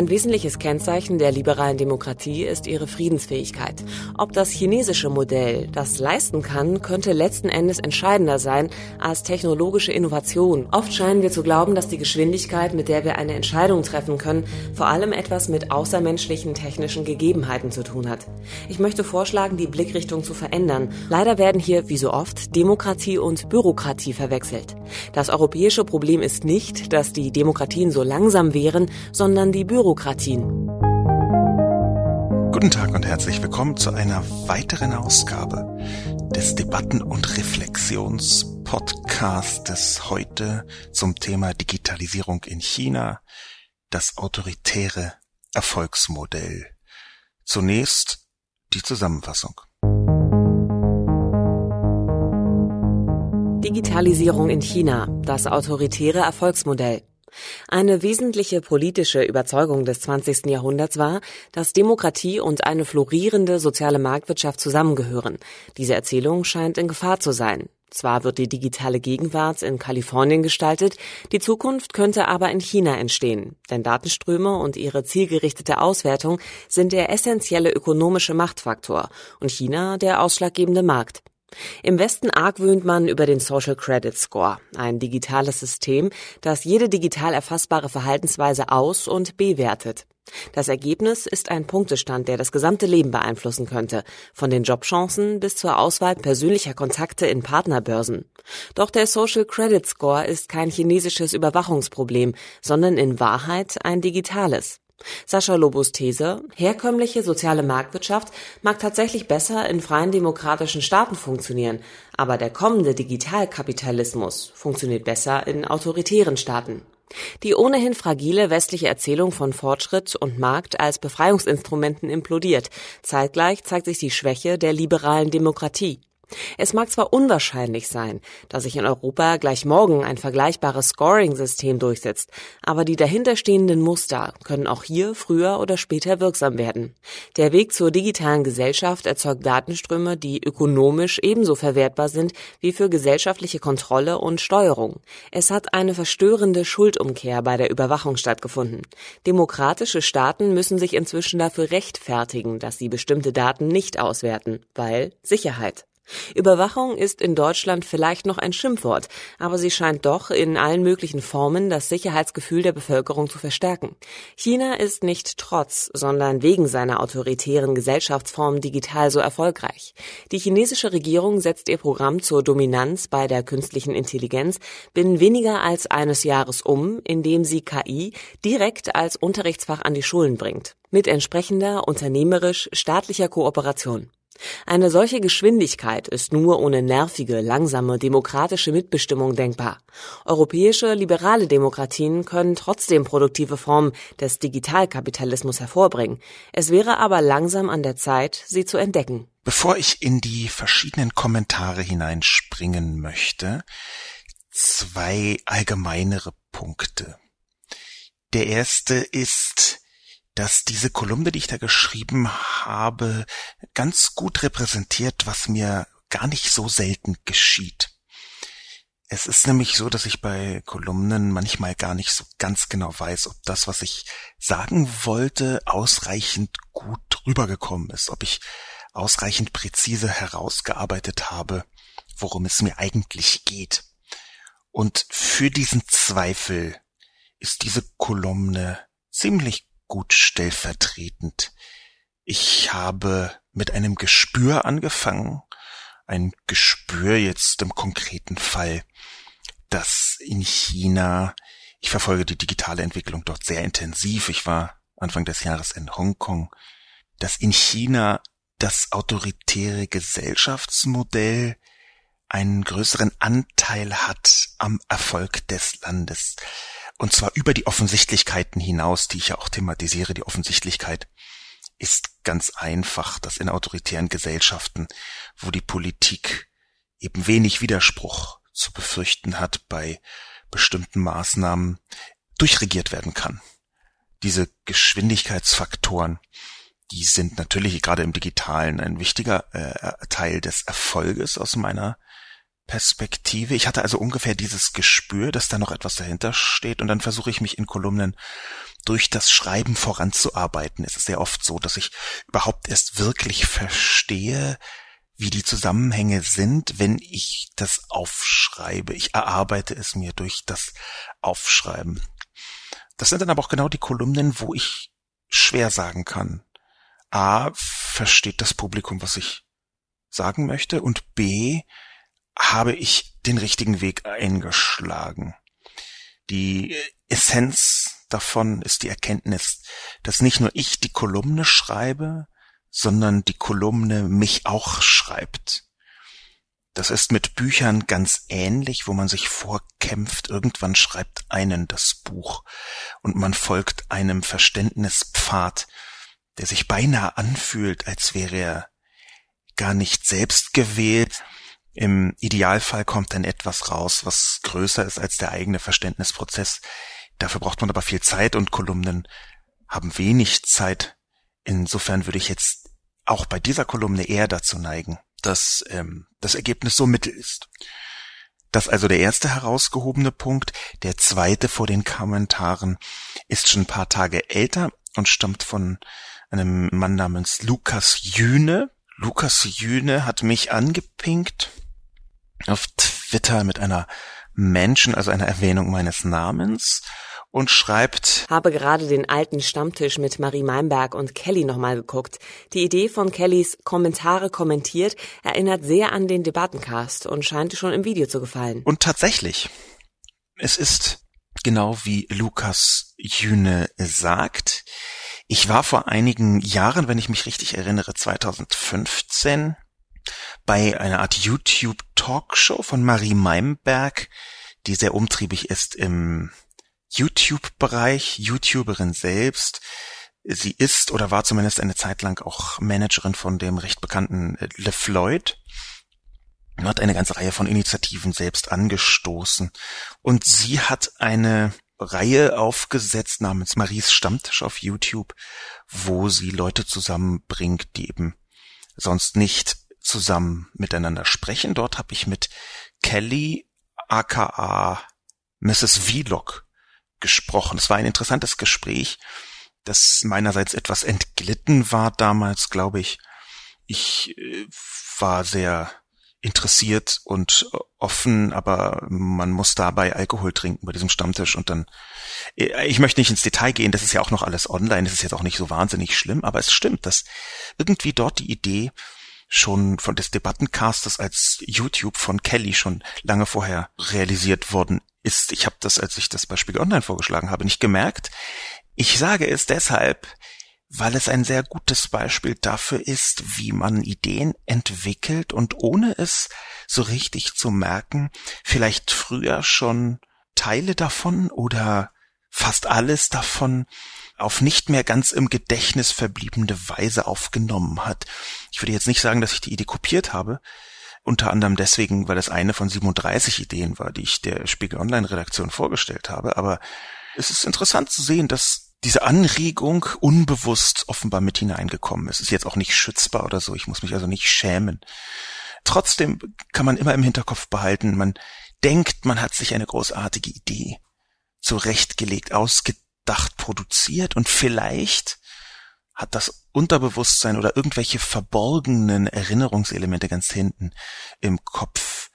Ein wesentliches Kennzeichen der liberalen Demokratie ist ihre Friedensfähigkeit. Ob das chinesische Modell das leisten kann, könnte letzten Endes entscheidender sein als technologische Innovation. Oft scheinen wir zu glauben, dass die Geschwindigkeit, mit der wir eine Entscheidung treffen können, vor allem etwas mit außermenschlichen technischen Gegebenheiten zu tun hat. Ich möchte vorschlagen, die Blickrichtung zu verändern. Leider werden hier, wie so oft, Demokratie und Bürokratie verwechselt. Das europäische Problem ist nicht, dass die Demokratien so langsam wären, sondern die Bürokratie Bürokratien. Guten Tag und herzlich willkommen zu einer weiteren Ausgabe des Debatten- und Reflexionspodcastes heute zum Thema Digitalisierung in China, das autoritäre Erfolgsmodell. Zunächst die Zusammenfassung. Digitalisierung in China, das autoritäre Erfolgsmodell. Eine wesentliche politische Überzeugung des 20. Jahrhunderts war, dass Demokratie und eine florierende soziale Marktwirtschaft zusammengehören. Diese Erzählung scheint in Gefahr zu sein. Zwar wird die digitale Gegenwart in Kalifornien gestaltet, die Zukunft könnte aber in China entstehen, denn Datenströme und ihre zielgerichtete Auswertung sind der essentielle ökonomische Machtfaktor und China der ausschlaggebende Markt. Im Westen argwöhnt man über den Social Credit Score, ein digitales System, das jede digital erfassbare Verhaltensweise aus- und bewertet. Das Ergebnis ist ein Punktestand, der das gesamte Leben beeinflussen könnte, von den Jobchancen bis zur Auswahl persönlicher Kontakte in Partnerbörsen. Doch der Social Credit Score ist kein chinesisches Überwachungsproblem, sondern in Wahrheit ein digitales. Sascha Lobos These, herkömmliche soziale Marktwirtschaft mag tatsächlich besser in freien demokratischen Staaten funktionieren, aber der kommende Digitalkapitalismus funktioniert besser in autoritären Staaten. Die ohnehin fragile westliche Erzählung von Fortschritt und Markt als Befreiungsinstrumenten implodiert. Zeitgleich zeigt sich die Schwäche der liberalen Demokratie. Es mag zwar unwahrscheinlich sein, dass sich in Europa gleich morgen ein vergleichbares Scoring-System durchsetzt, aber die dahinterstehenden Muster können auch hier früher oder später wirksam werden. Der Weg zur digitalen Gesellschaft erzeugt Datenströme, die ökonomisch ebenso verwertbar sind wie für gesellschaftliche Kontrolle und Steuerung. Es hat eine verstörende Schuldumkehr bei der Überwachung stattgefunden. Demokratische Staaten müssen sich inzwischen dafür rechtfertigen, dass sie bestimmte Daten nicht auswerten, weil Sicherheit. Überwachung ist in Deutschland vielleicht noch ein Schimpfwort, aber sie scheint doch in allen möglichen Formen das Sicherheitsgefühl der Bevölkerung zu verstärken. China ist nicht trotz, sondern wegen seiner autoritären Gesellschaftsform digital so erfolgreich. Die chinesische Regierung setzt ihr Programm zur Dominanz bei der künstlichen Intelligenz binnen weniger als eines Jahres um, indem sie KI direkt als Unterrichtsfach an die Schulen bringt, mit entsprechender unternehmerisch staatlicher Kooperation. Eine solche Geschwindigkeit ist nur ohne nervige, langsame demokratische Mitbestimmung denkbar. Europäische liberale Demokratien können trotzdem produktive Formen des Digitalkapitalismus hervorbringen. Es wäre aber langsam an der Zeit, sie zu entdecken. Bevor ich in die verschiedenen Kommentare hineinspringen möchte, zwei allgemeinere Punkte. Der erste ist, dass diese Kolumne, die ich da geschrieben habe, ganz gut repräsentiert, was mir gar nicht so selten geschieht. Es ist nämlich so, dass ich bei Kolumnen manchmal gar nicht so ganz genau weiß, ob das, was ich sagen wollte, ausreichend gut rübergekommen ist, ob ich ausreichend präzise herausgearbeitet habe, worum es mir eigentlich geht. Und für diesen Zweifel ist diese Kolumne ziemlich gut stellvertretend. Ich habe mit einem Gespür angefangen, ein Gespür jetzt im konkreten Fall, dass in China, ich verfolge die digitale Entwicklung dort sehr intensiv, ich war Anfang des Jahres in Hongkong, dass in China das autoritäre Gesellschaftsmodell einen größeren Anteil hat am Erfolg des Landes. Und zwar über die Offensichtlichkeiten hinaus, die ich ja auch thematisiere. Die Offensichtlichkeit ist ganz einfach, dass in autoritären Gesellschaften, wo die Politik eben wenig Widerspruch zu befürchten hat bei bestimmten Maßnahmen, durchregiert werden kann. Diese Geschwindigkeitsfaktoren, die sind natürlich gerade im digitalen ein wichtiger äh, Teil des Erfolges aus meiner Perspektive. Ich hatte also ungefähr dieses Gespür, dass da noch etwas dahinter steht und dann versuche ich mich in Kolumnen durch das Schreiben voranzuarbeiten. Es ist sehr oft so, dass ich überhaupt erst wirklich verstehe, wie die Zusammenhänge sind, wenn ich das aufschreibe. Ich erarbeite es mir durch das Aufschreiben. Das sind dann aber auch genau die Kolumnen, wo ich schwer sagen kann. A, versteht das Publikum, was ich sagen möchte und B, habe ich den richtigen Weg eingeschlagen. Die Essenz davon ist die Erkenntnis, dass nicht nur ich die Kolumne schreibe, sondern die Kolumne mich auch schreibt. Das ist mit Büchern ganz ähnlich, wo man sich vorkämpft, irgendwann schreibt einen das Buch und man folgt einem Verständnispfad, der sich beinahe anfühlt, als wäre er gar nicht selbst gewählt. Im Idealfall kommt dann etwas raus, was größer ist als der eigene Verständnisprozess. Dafür braucht man aber viel Zeit und Kolumnen haben wenig Zeit. Insofern würde ich jetzt auch bei dieser Kolumne eher dazu neigen, dass ähm, das Ergebnis so mittel ist. Das also der erste herausgehobene Punkt. Der zweite vor den Kommentaren ist schon ein paar Tage älter und stammt von einem Mann namens Lukas Jüne. Lukas Jüne hat mich angepinkt auf Twitter mit einer Menschen, also einer Erwähnung meines Namens und schreibt Habe gerade den alten Stammtisch mit Marie Meinberg und Kelly nochmal geguckt. Die Idee von Kellys Kommentare kommentiert erinnert sehr an den Debattencast und scheint schon im Video zu gefallen. Und tatsächlich, es ist genau wie Lukas Jüne sagt. Ich war vor einigen Jahren, wenn ich mich richtig erinnere, 2015 bei einer Art YouTube-Talkshow von Marie Meimberg, die sehr umtriebig ist im YouTube-Bereich, YouTuberin selbst. Sie ist oder war zumindest eine Zeit lang auch Managerin von dem recht bekannten äh, LeFloid und hat eine ganze Reihe von Initiativen selbst angestoßen. Und sie hat eine Reihe aufgesetzt namens Maries Stammtisch auf YouTube, wo sie Leute zusammenbringt, die eben sonst nicht zusammen miteinander sprechen. Dort habe ich mit Kelly aka Mrs. Vlog gesprochen. Es war ein interessantes Gespräch, das meinerseits etwas entglitten war damals, glaube ich. Ich äh, war sehr interessiert und offen, aber man muss dabei Alkohol trinken bei diesem Stammtisch und dann, äh, ich möchte nicht ins Detail gehen, das ist ja auch noch alles online, das ist jetzt auch nicht so wahnsinnig schlimm, aber es stimmt, dass irgendwie dort die Idee schon von des Debattencastes als YouTube von Kelly schon lange vorher realisiert worden ist. Ich habe das, als ich das bei Spiegel Online vorgeschlagen habe, nicht gemerkt. Ich sage es deshalb, weil es ein sehr gutes Beispiel dafür ist, wie man Ideen entwickelt und ohne es so richtig zu merken, vielleicht früher schon Teile davon oder fast alles davon auf nicht mehr ganz im Gedächtnis verbliebene Weise aufgenommen hat. Ich würde jetzt nicht sagen, dass ich die Idee kopiert habe, unter anderem deswegen, weil es eine von 37 Ideen war, die ich der Spiegel Online Redaktion vorgestellt habe, aber es ist interessant zu sehen, dass diese Anregung unbewusst offenbar mit hineingekommen ist. Ist jetzt auch nicht schützbar oder so, ich muss mich also nicht schämen. Trotzdem kann man immer im Hinterkopf behalten, man denkt, man hat sich eine großartige Idee zurechtgelegt, ausgedacht, produziert und vielleicht hat das Unterbewusstsein oder irgendwelche verborgenen Erinnerungselemente ganz hinten im Kopf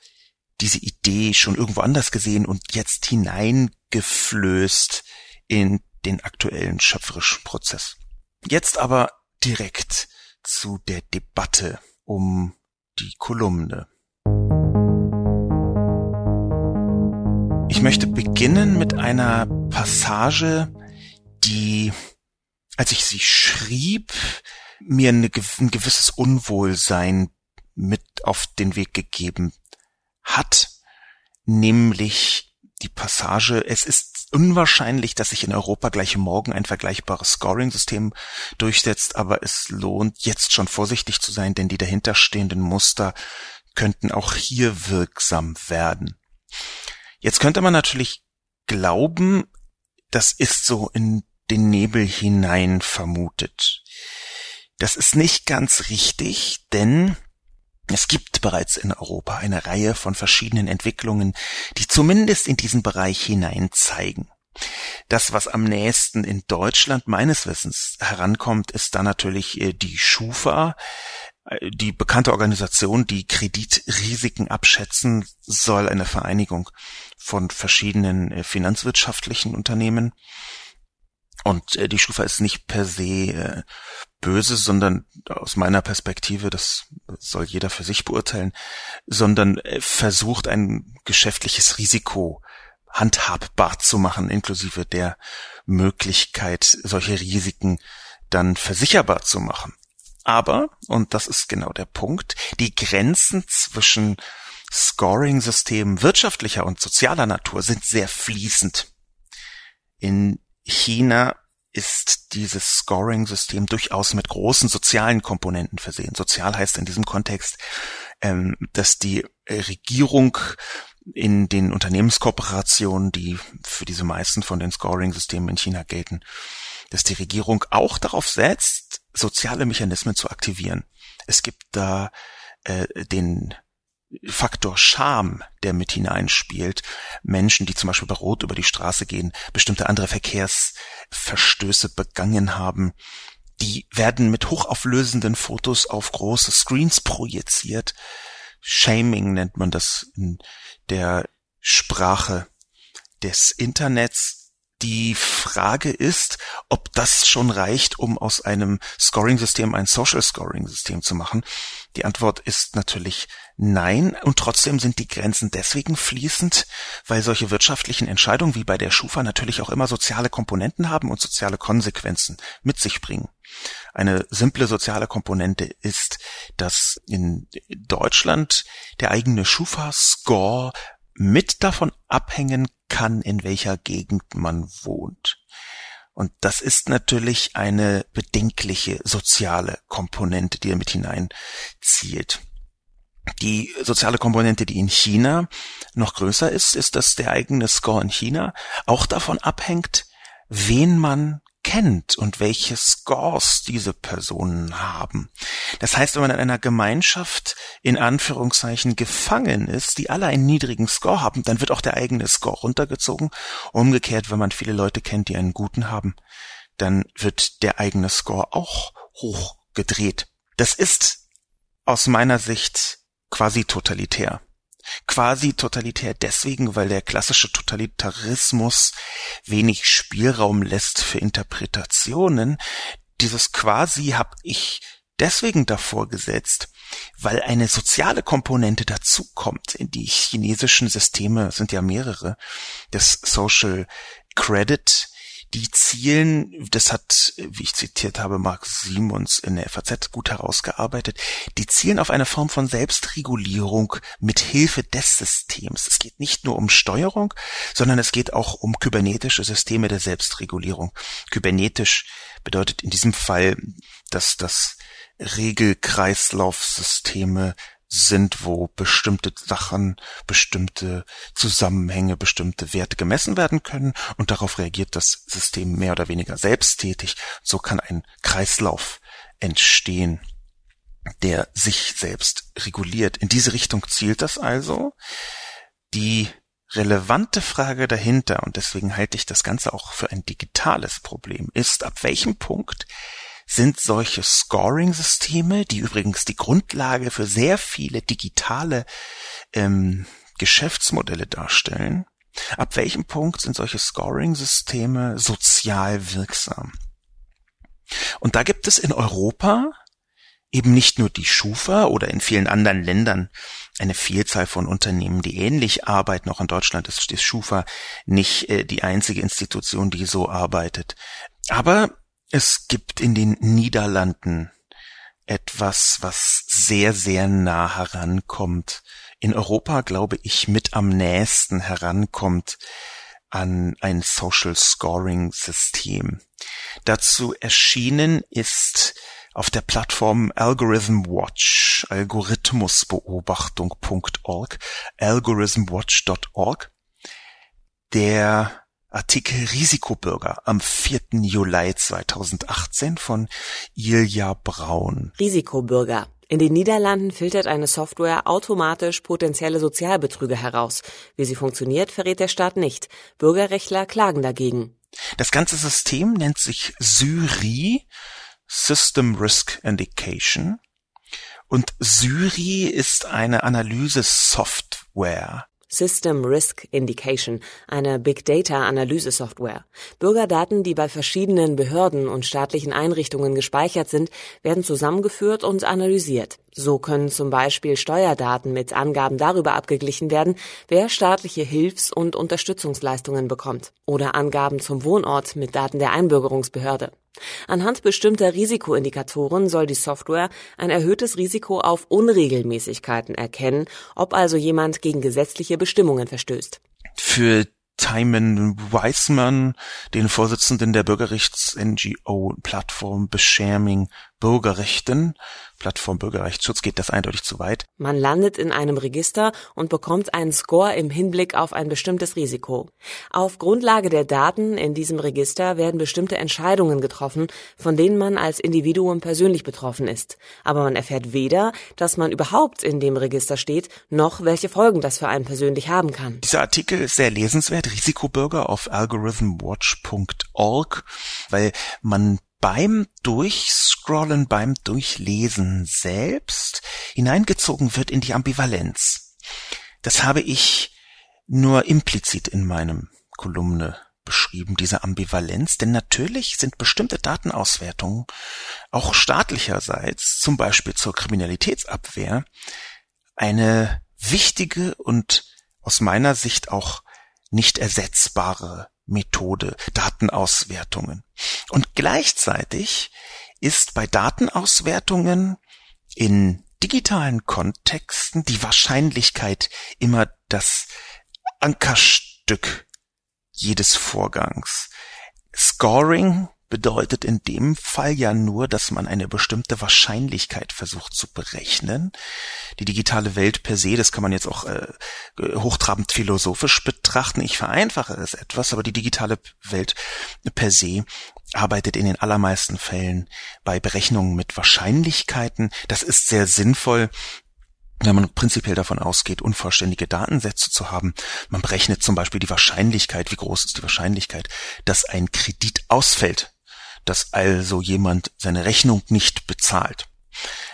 diese Idee schon irgendwo anders gesehen und jetzt hineingeflößt in den aktuellen schöpferischen Prozess. Jetzt aber direkt zu der Debatte um die Kolumne. Ich möchte beginnen mit einer Passage, die als ich sie schrieb, mir eine, ein gewisses Unwohlsein mit auf den Weg gegeben hat, nämlich die Passage, es ist unwahrscheinlich, dass sich in Europa gleich morgen ein vergleichbares Scoring-System durchsetzt, aber es lohnt jetzt schon vorsichtig zu sein, denn die dahinterstehenden Muster könnten auch hier wirksam werden. Jetzt könnte man natürlich glauben, das ist so in den Nebel hinein vermutet. Das ist nicht ganz richtig, denn es gibt bereits in Europa eine Reihe von verschiedenen Entwicklungen, die zumindest in diesen Bereich hinein zeigen. Das, was am nächsten in Deutschland meines Wissens herankommt, ist da natürlich äh, die Schufa, äh, die bekannte Organisation, die Kreditrisiken abschätzen soll, eine Vereinigung von verschiedenen äh, finanzwirtschaftlichen Unternehmen. Und die Schufa ist nicht per se böse, sondern aus meiner Perspektive, das soll jeder für sich beurteilen, sondern versucht ein geschäftliches Risiko handhabbar zu machen, inklusive der Möglichkeit, solche Risiken dann versicherbar zu machen. Aber, und das ist genau der Punkt, die Grenzen zwischen Scoring-Systemen wirtschaftlicher und sozialer Natur sind sehr fließend. In China ist dieses Scoring-System durchaus mit großen sozialen Komponenten versehen. Sozial heißt in diesem Kontext, ähm, dass die Regierung in den Unternehmenskooperationen, die für diese meisten von den Scoring-Systemen in China gelten, dass die Regierung auch darauf setzt, soziale Mechanismen zu aktivieren. Es gibt da äh, den Faktor Scham, der mit hineinspielt. Menschen, die zum Beispiel bei Rot über die Straße gehen, bestimmte andere Verkehrsverstöße begangen haben, die werden mit hochauflösenden Fotos auf große Screens projiziert. Shaming nennt man das in der Sprache des Internets. Die Frage ist, ob das schon reicht, um aus einem Scoring-System ein Social Scoring-System zu machen. Die Antwort ist natürlich nein. Und trotzdem sind die Grenzen deswegen fließend, weil solche wirtschaftlichen Entscheidungen wie bei der Schufa natürlich auch immer soziale Komponenten haben und soziale Konsequenzen mit sich bringen. Eine simple soziale Komponente ist, dass in Deutschland der eigene Schufa-Score mit davon abhängen kann, in welcher Gegend man wohnt. Und das ist natürlich eine bedenkliche soziale Komponente, die damit hineinzielt. Die soziale Komponente, die in China noch größer ist, ist, dass der eigene Score in China auch davon abhängt, wen man kennt und welche Scores diese Personen haben. Das heißt, wenn man in einer Gemeinschaft in Anführungszeichen gefangen ist, die alle einen niedrigen Score haben, dann wird auch der eigene Score runtergezogen. Umgekehrt, wenn man viele Leute kennt, die einen guten haben, dann wird der eigene Score auch hochgedreht. Das ist aus meiner Sicht quasi totalitär quasi totalitär deswegen, weil der klassische Totalitarismus wenig Spielraum lässt für Interpretationen. Dieses quasi habe ich deswegen davor gesetzt, weil eine soziale Komponente dazukommt. Die chinesischen Systeme sind ja mehrere. Das Social Credit die zielen, das hat, wie ich zitiert habe, Mark Simons in der FAZ gut herausgearbeitet, die zielen auf eine Form von Selbstregulierung mit Hilfe des Systems. Es geht nicht nur um Steuerung, sondern es geht auch um kybernetische Systeme der Selbstregulierung. Kybernetisch bedeutet in diesem Fall, dass das Regelkreislaufsysteme sind, wo bestimmte Sachen, bestimmte Zusammenhänge, bestimmte Werte gemessen werden können und darauf reagiert das System mehr oder weniger selbsttätig. So kann ein Kreislauf entstehen, der sich selbst reguliert. In diese Richtung zielt das also. Die relevante Frage dahinter, und deswegen halte ich das Ganze auch für ein digitales Problem, ist, ab welchem Punkt sind solche Scoring-Systeme, die übrigens die Grundlage für sehr viele digitale ähm, Geschäftsmodelle darstellen. Ab welchem Punkt sind solche Scoring-Systeme sozial wirksam? Und da gibt es in Europa eben nicht nur die Schufa oder in vielen anderen Ländern eine Vielzahl von Unternehmen, die ähnlich arbeiten. Auch in Deutschland ist die Schufa nicht äh, die einzige Institution, die so arbeitet. Aber es gibt in den Niederlanden etwas, was sehr, sehr nah herankommt. In Europa, glaube ich, mit am nächsten herankommt an ein Social Scoring System. Dazu erschienen ist auf der Plattform Algorithm Watch, algorithmusbeobachtung.org, algorithmwatch.org, der Artikel Risikobürger am 4. Juli 2018 von Ilja Braun. Risikobürger. In den Niederlanden filtert eine Software automatisch potenzielle Sozialbetrüger heraus. Wie sie funktioniert, verrät der Staat nicht. Bürgerrechtler klagen dagegen. Das ganze System nennt sich SYRI, System Risk Indication. Und SYRI ist eine Analyse-Software. System Risk Indication, eine Big Data Analyse Software. Bürgerdaten, die bei verschiedenen Behörden und staatlichen Einrichtungen gespeichert sind, werden zusammengeführt und analysiert. So können zum Beispiel Steuerdaten mit Angaben darüber abgeglichen werden, wer staatliche Hilfs- und Unterstützungsleistungen bekommt, oder Angaben zum Wohnort mit Daten der Einbürgerungsbehörde. Anhand bestimmter Risikoindikatoren soll die Software ein erhöhtes Risiko auf Unregelmäßigkeiten erkennen, ob also jemand gegen gesetzliche Bestimmungen verstößt. Für Timon Weismann, den Vorsitzenden der Bürgerrechts-NGO-Plattform Bescherming Bürgerrechten, Plattform Bürgerrechtsschutz geht das eindeutig zu weit. Man landet in einem Register und bekommt einen Score im Hinblick auf ein bestimmtes Risiko. Auf Grundlage der Daten in diesem Register werden bestimmte Entscheidungen getroffen, von denen man als Individuum persönlich betroffen ist. Aber man erfährt weder, dass man überhaupt in dem Register steht, noch welche Folgen das für einen persönlich haben kann. Dieser Artikel ist sehr lesenswert, Risikobürger auf algorithmwatch.org, weil man beim Durchscrollen, beim Durchlesen selbst hineingezogen wird in die Ambivalenz. Das habe ich nur implizit in meinem Kolumne beschrieben, diese Ambivalenz, denn natürlich sind bestimmte Datenauswertungen auch staatlicherseits, zum Beispiel zur Kriminalitätsabwehr, eine wichtige und aus meiner Sicht auch nicht ersetzbare Methode, Datenauswertungen. Und gleichzeitig ist bei Datenauswertungen in digitalen Kontexten die Wahrscheinlichkeit immer das Ankerstück jedes Vorgangs. Scoring bedeutet in dem Fall ja nur, dass man eine bestimmte Wahrscheinlichkeit versucht zu berechnen. Die digitale Welt per se, das kann man jetzt auch äh, hochtrabend philosophisch betrachten. Ich vereinfache es etwas, aber die digitale Welt per se arbeitet in den allermeisten Fällen bei Berechnungen mit Wahrscheinlichkeiten. Das ist sehr sinnvoll, wenn man prinzipiell davon ausgeht, unvollständige Datensätze zu haben. Man berechnet zum Beispiel die Wahrscheinlichkeit, wie groß ist die Wahrscheinlichkeit, dass ein Kredit ausfällt dass also jemand seine Rechnung nicht bezahlt.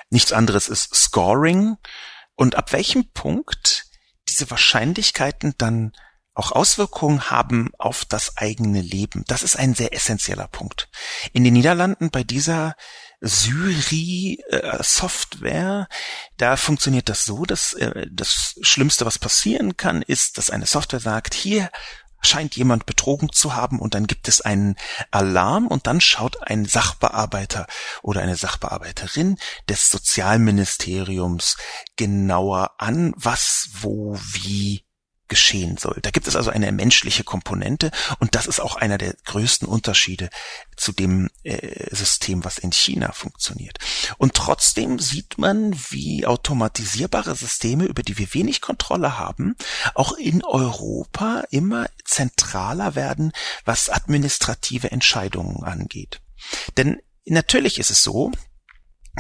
Nichts anderes ist Scoring und ab welchem Punkt diese Wahrscheinlichkeiten dann auch Auswirkungen haben auf das eigene Leben. Das ist ein sehr essentieller Punkt. In den Niederlanden bei dieser Syri-Software, da funktioniert das so, dass äh, das Schlimmste, was passieren kann, ist, dass eine Software sagt, hier scheint jemand betrogen zu haben und dann gibt es einen Alarm und dann schaut ein Sachbearbeiter oder eine Sachbearbeiterin des Sozialministeriums genauer an, was, wo, wie geschehen soll. Da gibt es also eine menschliche Komponente und das ist auch einer der größten Unterschiede zu dem äh, System, was in China funktioniert. Und trotzdem sieht man, wie automatisierbare Systeme, über die wir wenig Kontrolle haben, auch in Europa immer zentraler werden, was administrative Entscheidungen angeht. Denn natürlich ist es so,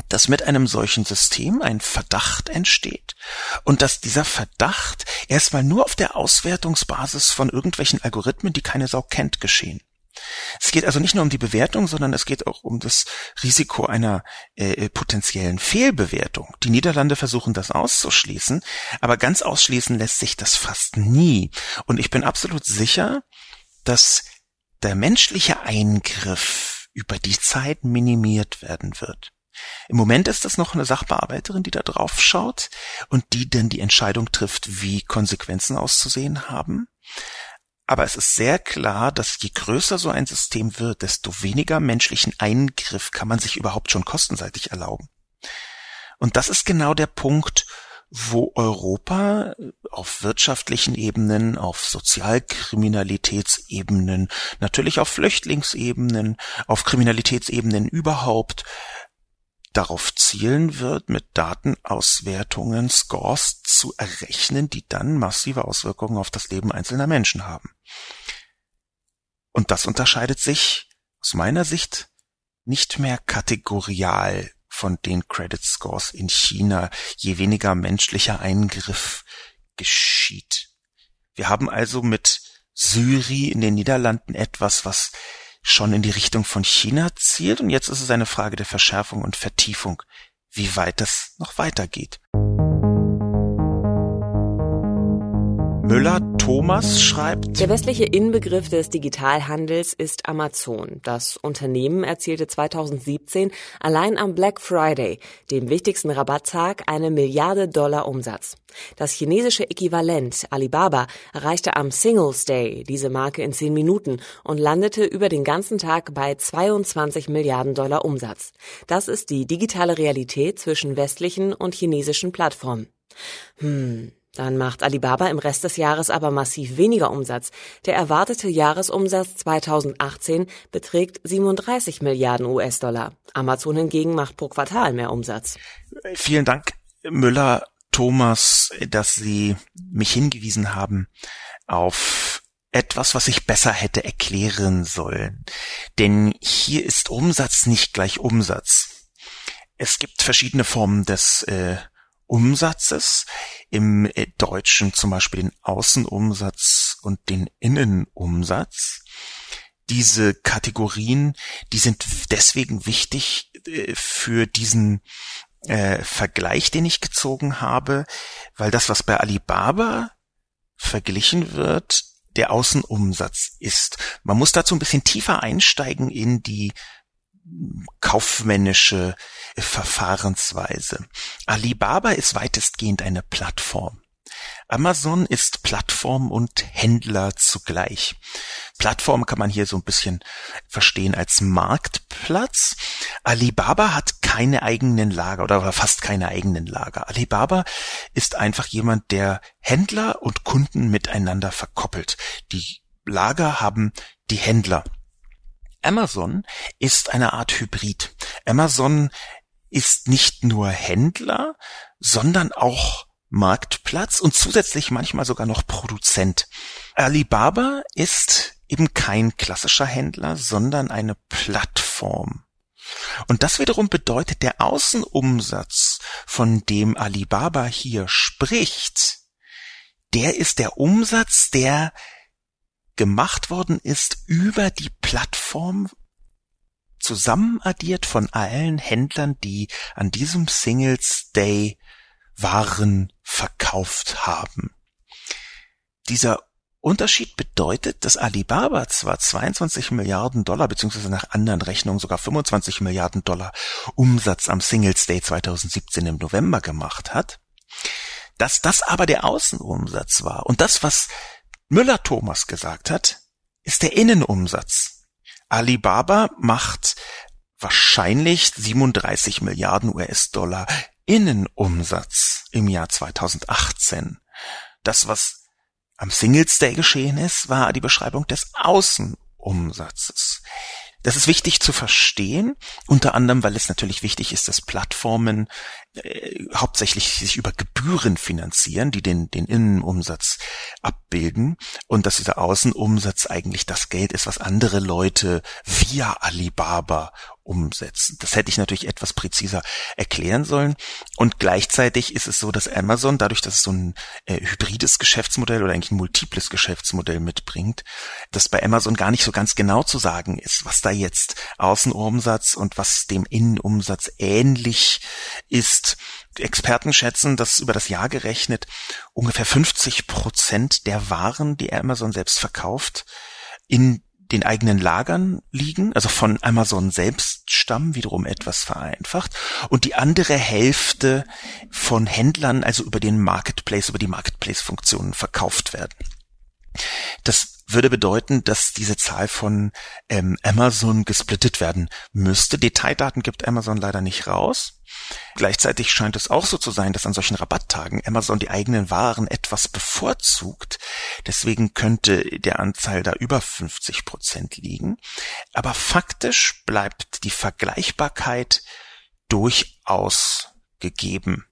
dass mit einem solchen System ein Verdacht entsteht und dass dieser Verdacht erstmal nur auf der Auswertungsbasis von irgendwelchen Algorithmen, die keine Sau kennt, geschehen. Es geht also nicht nur um die Bewertung, sondern es geht auch um das Risiko einer äh, potenziellen Fehlbewertung. Die Niederlande versuchen das auszuschließen, aber ganz ausschließen lässt sich das fast nie. Und ich bin absolut sicher, dass der menschliche Eingriff über die Zeit minimiert werden wird. Im Moment ist das noch eine Sachbearbeiterin, die da drauf schaut und die dann die Entscheidung trifft, wie Konsequenzen auszusehen haben. Aber es ist sehr klar, dass je größer so ein System wird, desto weniger menschlichen Eingriff kann man sich überhaupt schon kostenseitig erlauben. Und das ist genau der Punkt, wo Europa auf wirtschaftlichen Ebenen, auf darauf zielen wird, mit Datenauswertungen Scores zu errechnen, die dann massive Auswirkungen auf das Leben einzelner Menschen haben. Und das unterscheidet sich aus meiner Sicht nicht mehr kategorial von den Credit Scores in China, je weniger menschlicher Eingriff geschieht. Wir haben also mit Syri in den Niederlanden etwas, was schon in die Richtung von China zielt und jetzt ist es eine Frage der Verschärfung und Vertiefung, wie weit das noch weitergeht. Müller Thomas schreibt. Der westliche Inbegriff des Digitalhandels ist Amazon. Das Unternehmen erzielte 2017 allein am Black Friday, dem wichtigsten Rabatttag, eine Milliarde Dollar Umsatz. Das chinesische Äquivalent Alibaba erreichte am Singles Day diese Marke in zehn Minuten und landete über den ganzen Tag bei 22 Milliarden Dollar Umsatz. Das ist die digitale Realität zwischen westlichen und chinesischen Plattformen. Hm. Dann macht Alibaba im Rest des Jahres aber massiv weniger Umsatz. Der erwartete Jahresumsatz 2018 beträgt 37 Milliarden US-Dollar. Amazon hingegen macht pro Quartal mehr Umsatz. Vielen Dank, Müller, Thomas, dass Sie mich hingewiesen haben auf etwas, was ich besser hätte erklären sollen. Denn hier ist Umsatz nicht gleich Umsatz. Es gibt verschiedene Formen des äh, Umsatzes, im äh, Deutschen zum Beispiel den Außenumsatz und den Innenumsatz. Diese Kategorien, die sind deswegen wichtig äh, für diesen äh, Vergleich, den ich gezogen habe, weil das, was bei Alibaba verglichen wird, der Außenumsatz ist. Man muss dazu ein bisschen tiefer einsteigen in die kaufmännische Verfahrensweise. Alibaba ist weitestgehend eine Plattform. Amazon ist Plattform und Händler zugleich. Plattform kann man hier so ein bisschen verstehen als Marktplatz. Alibaba hat keine eigenen Lager oder fast keine eigenen Lager. Alibaba ist einfach jemand, der Händler und Kunden miteinander verkoppelt. Die Lager haben die Händler. Amazon ist eine Art Hybrid. Amazon ist nicht nur Händler, sondern auch Marktplatz und zusätzlich manchmal sogar noch Produzent. Alibaba ist eben kein klassischer Händler, sondern eine Plattform. Und das wiederum bedeutet, der Außenumsatz, von dem Alibaba hier spricht, der ist der Umsatz, der gemacht worden ist über die Plattform zusammenaddiert von allen Händlern, die an diesem Singles Day Waren verkauft haben. Dieser Unterschied bedeutet, dass Alibaba zwar 22 Milliarden Dollar beziehungsweise nach anderen Rechnungen sogar 25 Milliarden Dollar Umsatz am Singles Day 2017 im November gemacht hat, dass das aber der Außenumsatz war und das, was Müller-Thomas gesagt hat, ist der Innenumsatz. Alibaba macht wahrscheinlich 37 Milliarden US-Dollar Innenumsatz im Jahr 2018. Das, was am Singles Day geschehen ist, war die Beschreibung des Außenumsatzes. Das ist wichtig zu verstehen, unter anderem, weil es natürlich wichtig ist, dass Plattformen äh, hauptsächlich sich über Gebühren finanzieren, die den, den Innenumsatz abbilden und dass dieser Außenumsatz eigentlich das Geld ist, was andere Leute via Alibaba umsetzen. Das hätte ich natürlich etwas präziser erklären sollen. Und gleichzeitig ist es so, dass Amazon, dadurch, dass es so ein äh, hybrides Geschäftsmodell oder eigentlich ein multiples Geschäftsmodell mitbringt, dass bei Amazon gar nicht so ganz genau zu sagen ist, was da jetzt Außenumsatz und was dem Innenumsatz ähnlich ist. Experten schätzen, dass über das Jahr gerechnet ungefähr 50 Prozent der Waren, die Amazon selbst verkauft, in den eigenen Lagern liegen, also von Amazon selbst stammen, wiederum etwas vereinfacht, und die andere Hälfte von Händlern, also über den Marketplace, über die Marketplace-Funktionen verkauft werden. Das würde bedeuten, dass diese Zahl von ähm, Amazon gesplittet werden müsste. Detaildaten gibt Amazon leider nicht raus. Gleichzeitig scheint es auch so zu sein, dass an solchen Rabatttagen Amazon die eigenen Waren etwas bevorzugt. Deswegen könnte der Anteil da über 50 Prozent liegen. Aber faktisch bleibt die Vergleichbarkeit durchaus gegeben.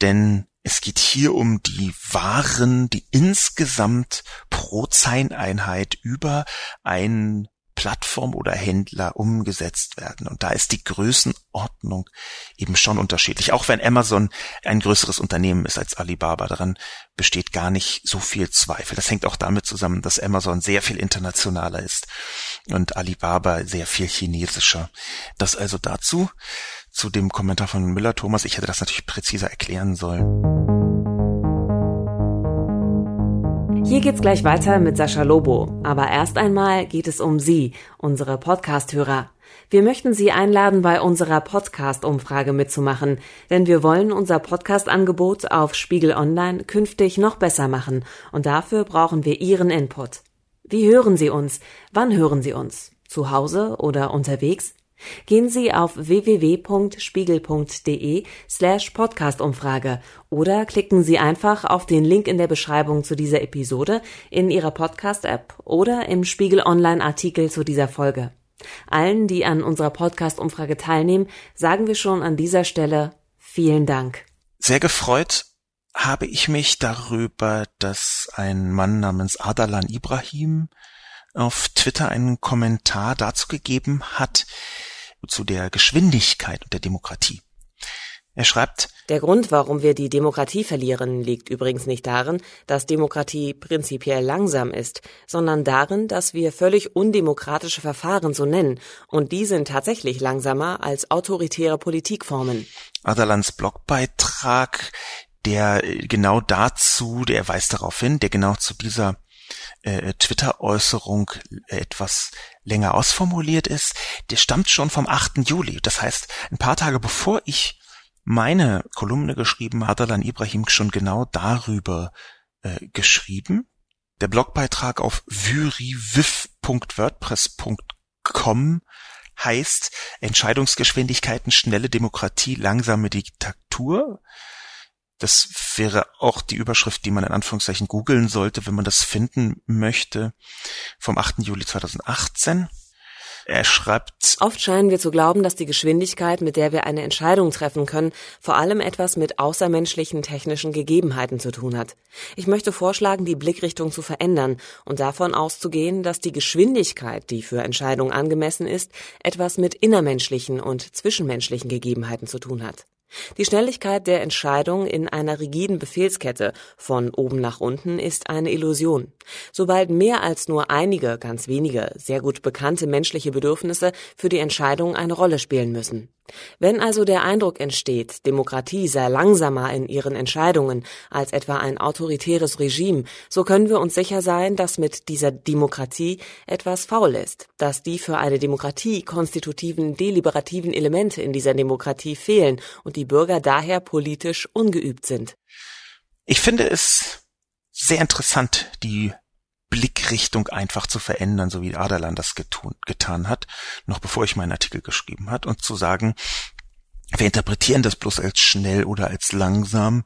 Denn es geht hier um die Waren, die insgesamt pro Zeineinheit über ein Plattform oder Händler umgesetzt werden. Und da ist die Größenordnung eben schon unterschiedlich. Auch wenn Amazon ein größeres Unternehmen ist als Alibaba, daran besteht gar nicht so viel Zweifel. Das hängt auch damit zusammen, dass Amazon sehr viel internationaler ist und Alibaba sehr viel chinesischer. Das also dazu, zu dem Kommentar von Müller Thomas. Ich hätte das natürlich präziser erklären sollen. Hier geht's gleich weiter mit Sascha Lobo. Aber erst einmal geht es um Sie, unsere Podcast-Hörer. Wir möchten Sie einladen, bei unserer Podcast-Umfrage mitzumachen, denn wir wollen unser Podcast-Angebot auf Spiegel Online künftig noch besser machen und dafür brauchen wir Ihren Input. Wie hören Sie uns? Wann hören Sie uns? Zu Hause oder unterwegs? Gehen Sie auf www.spiegel.de slash Podcastumfrage oder klicken Sie einfach auf den Link in der Beschreibung zu dieser Episode in Ihrer Podcast-App oder im Spiegel Online-Artikel zu dieser Folge. Allen, die an unserer Podcast-Umfrage teilnehmen, sagen wir schon an dieser Stelle vielen Dank. Sehr gefreut habe ich mich darüber, dass ein Mann namens Adalan Ibrahim auf Twitter einen Kommentar dazu gegeben hat, zu der Geschwindigkeit und der Demokratie. Er schreibt, der Grund, warum wir die Demokratie verlieren, liegt übrigens nicht darin, dass Demokratie prinzipiell langsam ist, sondern darin, dass wir völlig undemokratische Verfahren so nennen, und die sind tatsächlich langsamer als autoritäre Politikformen. Adalans Blogbeitrag, der genau dazu, der weist darauf hin, der genau zu dieser äh, Twitter-Äußerung etwas länger ausformuliert ist, der stammt schon vom 8. Juli. Das heißt, ein paar Tage bevor ich meine Kolumne geschrieben hat Alan Ibrahim schon genau darüber äh, geschrieben. Der Blogbeitrag auf vyriviv.wordpress.com heißt Entscheidungsgeschwindigkeiten, schnelle Demokratie, langsame Diktatur. Das wäre auch die Überschrift, die man in Anführungszeichen googeln sollte, wenn man das finden möchte, vom 8. Juli 2018. Er schreibt, Oft scheinen wir zu glauben, dass die Geschwindigkeit, mit der wir eine Entscheidung treffen können, vor allem etwas mit außermenschlichen technischen Gegebenheiten zu tun hat. Ich möchte vorschlagen, die Blickrichtung zu verändern und davon auszugehen, dass die Geschwindigkeit, die für Entscheidungen angemessen ist, etwas mit innermenschlichen und zwischenmenschlichen Gegebenheiten zu tun hat. Die Schnelligkeit der Entscheidung in einer rigiden Befehlskette von oben nach unten ist eine Illusion. Sobald mehr als nur einige, ganz wenige, sehr gut bekannte menschliche Bedürfnisse für die Entscheidung eine Rolle spielen müssen. Wenn also der Eindruck entsteht, Demokratie sei langsamer in ihren Entscheidungen als etwa ein autoritäres Regime, so können wir uns sicher sein, dass mit dieser Demokratie etwas faul ist, dass die für eine Demokratie konstitutiven deliberativen Elemente in dieser Demokratie fehlen und die Bürger daher politisch ungeübt sind. Ich finde es sehr interessant, die Blickrichtung einfach zu verändern, so wie Aderland das getun, getan hat, noch bevor ich meinen Artikel geschrieben hat, und zu sagen, wir interpretieren das bloß als schnell oder als langsam,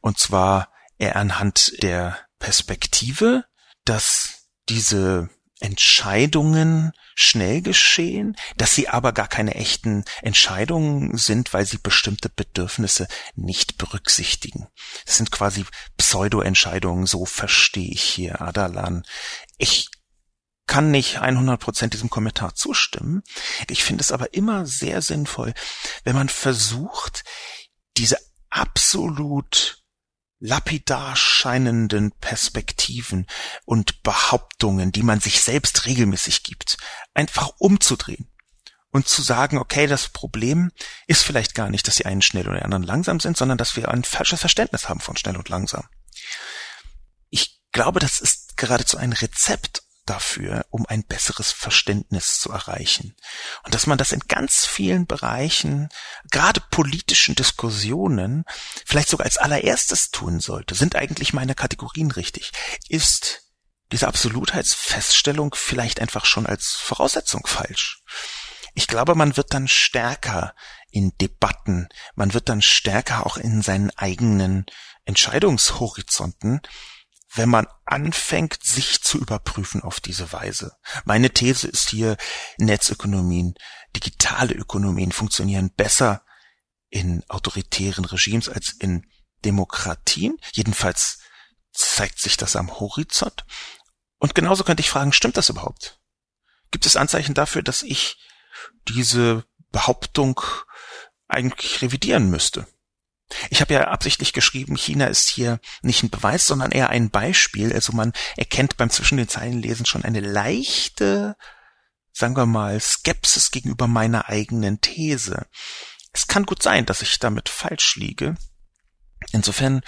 und zwar eher anhand der Perspektive, dass diese Entscheidungen schnell geschehen, dass sie aber gar keine echten Entscheidungen sind, weil sie bestimmte Bedürfnisse nicht berücksichtigen. Das sind quasi Pseudo-Entscheidungen, so verstehe ich hier Adalan. Ich kann nicht 100% diesem Kommentar zustimmen. Ich finde es aber immer sehr sinnvoll, wenn man versucht, diese absolut lapidar scheinenden Perspektiven und Behauptungen, die man sich selbst regelmäßig gibt, einfach umzudrehen und zu sagen, okay, das Problem ist vielleicht gar nicht, dass die einen schnell und die anderen langsam sind, sondern dass wir ein falsches Verständnis haben von schnell und langsam. Ich glaube, das ist geradezu ein Rezept dafür, um ein besseres Verständnis zu erreichen. Und dass man das in ganz vielen Bereichen, gerade politischen Diskussionen, vielleicht sogar als allererstes tun sollte. Sind eigentlich meine Kategorien richtig? Ist diese Absolutheitsfeststellung vielleicht einfach schon als Voraussetzung falsch? Ich glaube, man wird dann stärker in Debatten, man wird dann stärker auch in seinen eigenen Entscheidungshorizonten, wenn man anfängt, sich zu überprüfen auf diese Weise. Meine These ist hier, Netzökonomien, digitale Ökonomien funktionieren besser in autoritären Regimes als in Demokratien. Jedenfalls zeigt sich das am Horizont. Und genauso könnte ich fragen, stimmt das überhaupt? Gibt es Anzeichen dafür, dass ich diese Behauptung eigentlich revidieren müsste? Ich habe ja absichtlich geschrieben, China ist hier nicht ein Beweis, sondern eher ein Beispiel. Also man erkennt beim zwischen den Zeilen lesen schon eine leichte, sagen wir mal, Skepsis gegenüber meiner eigenen These. Es kann gut sein, dass ich damit falsch liege. Insofern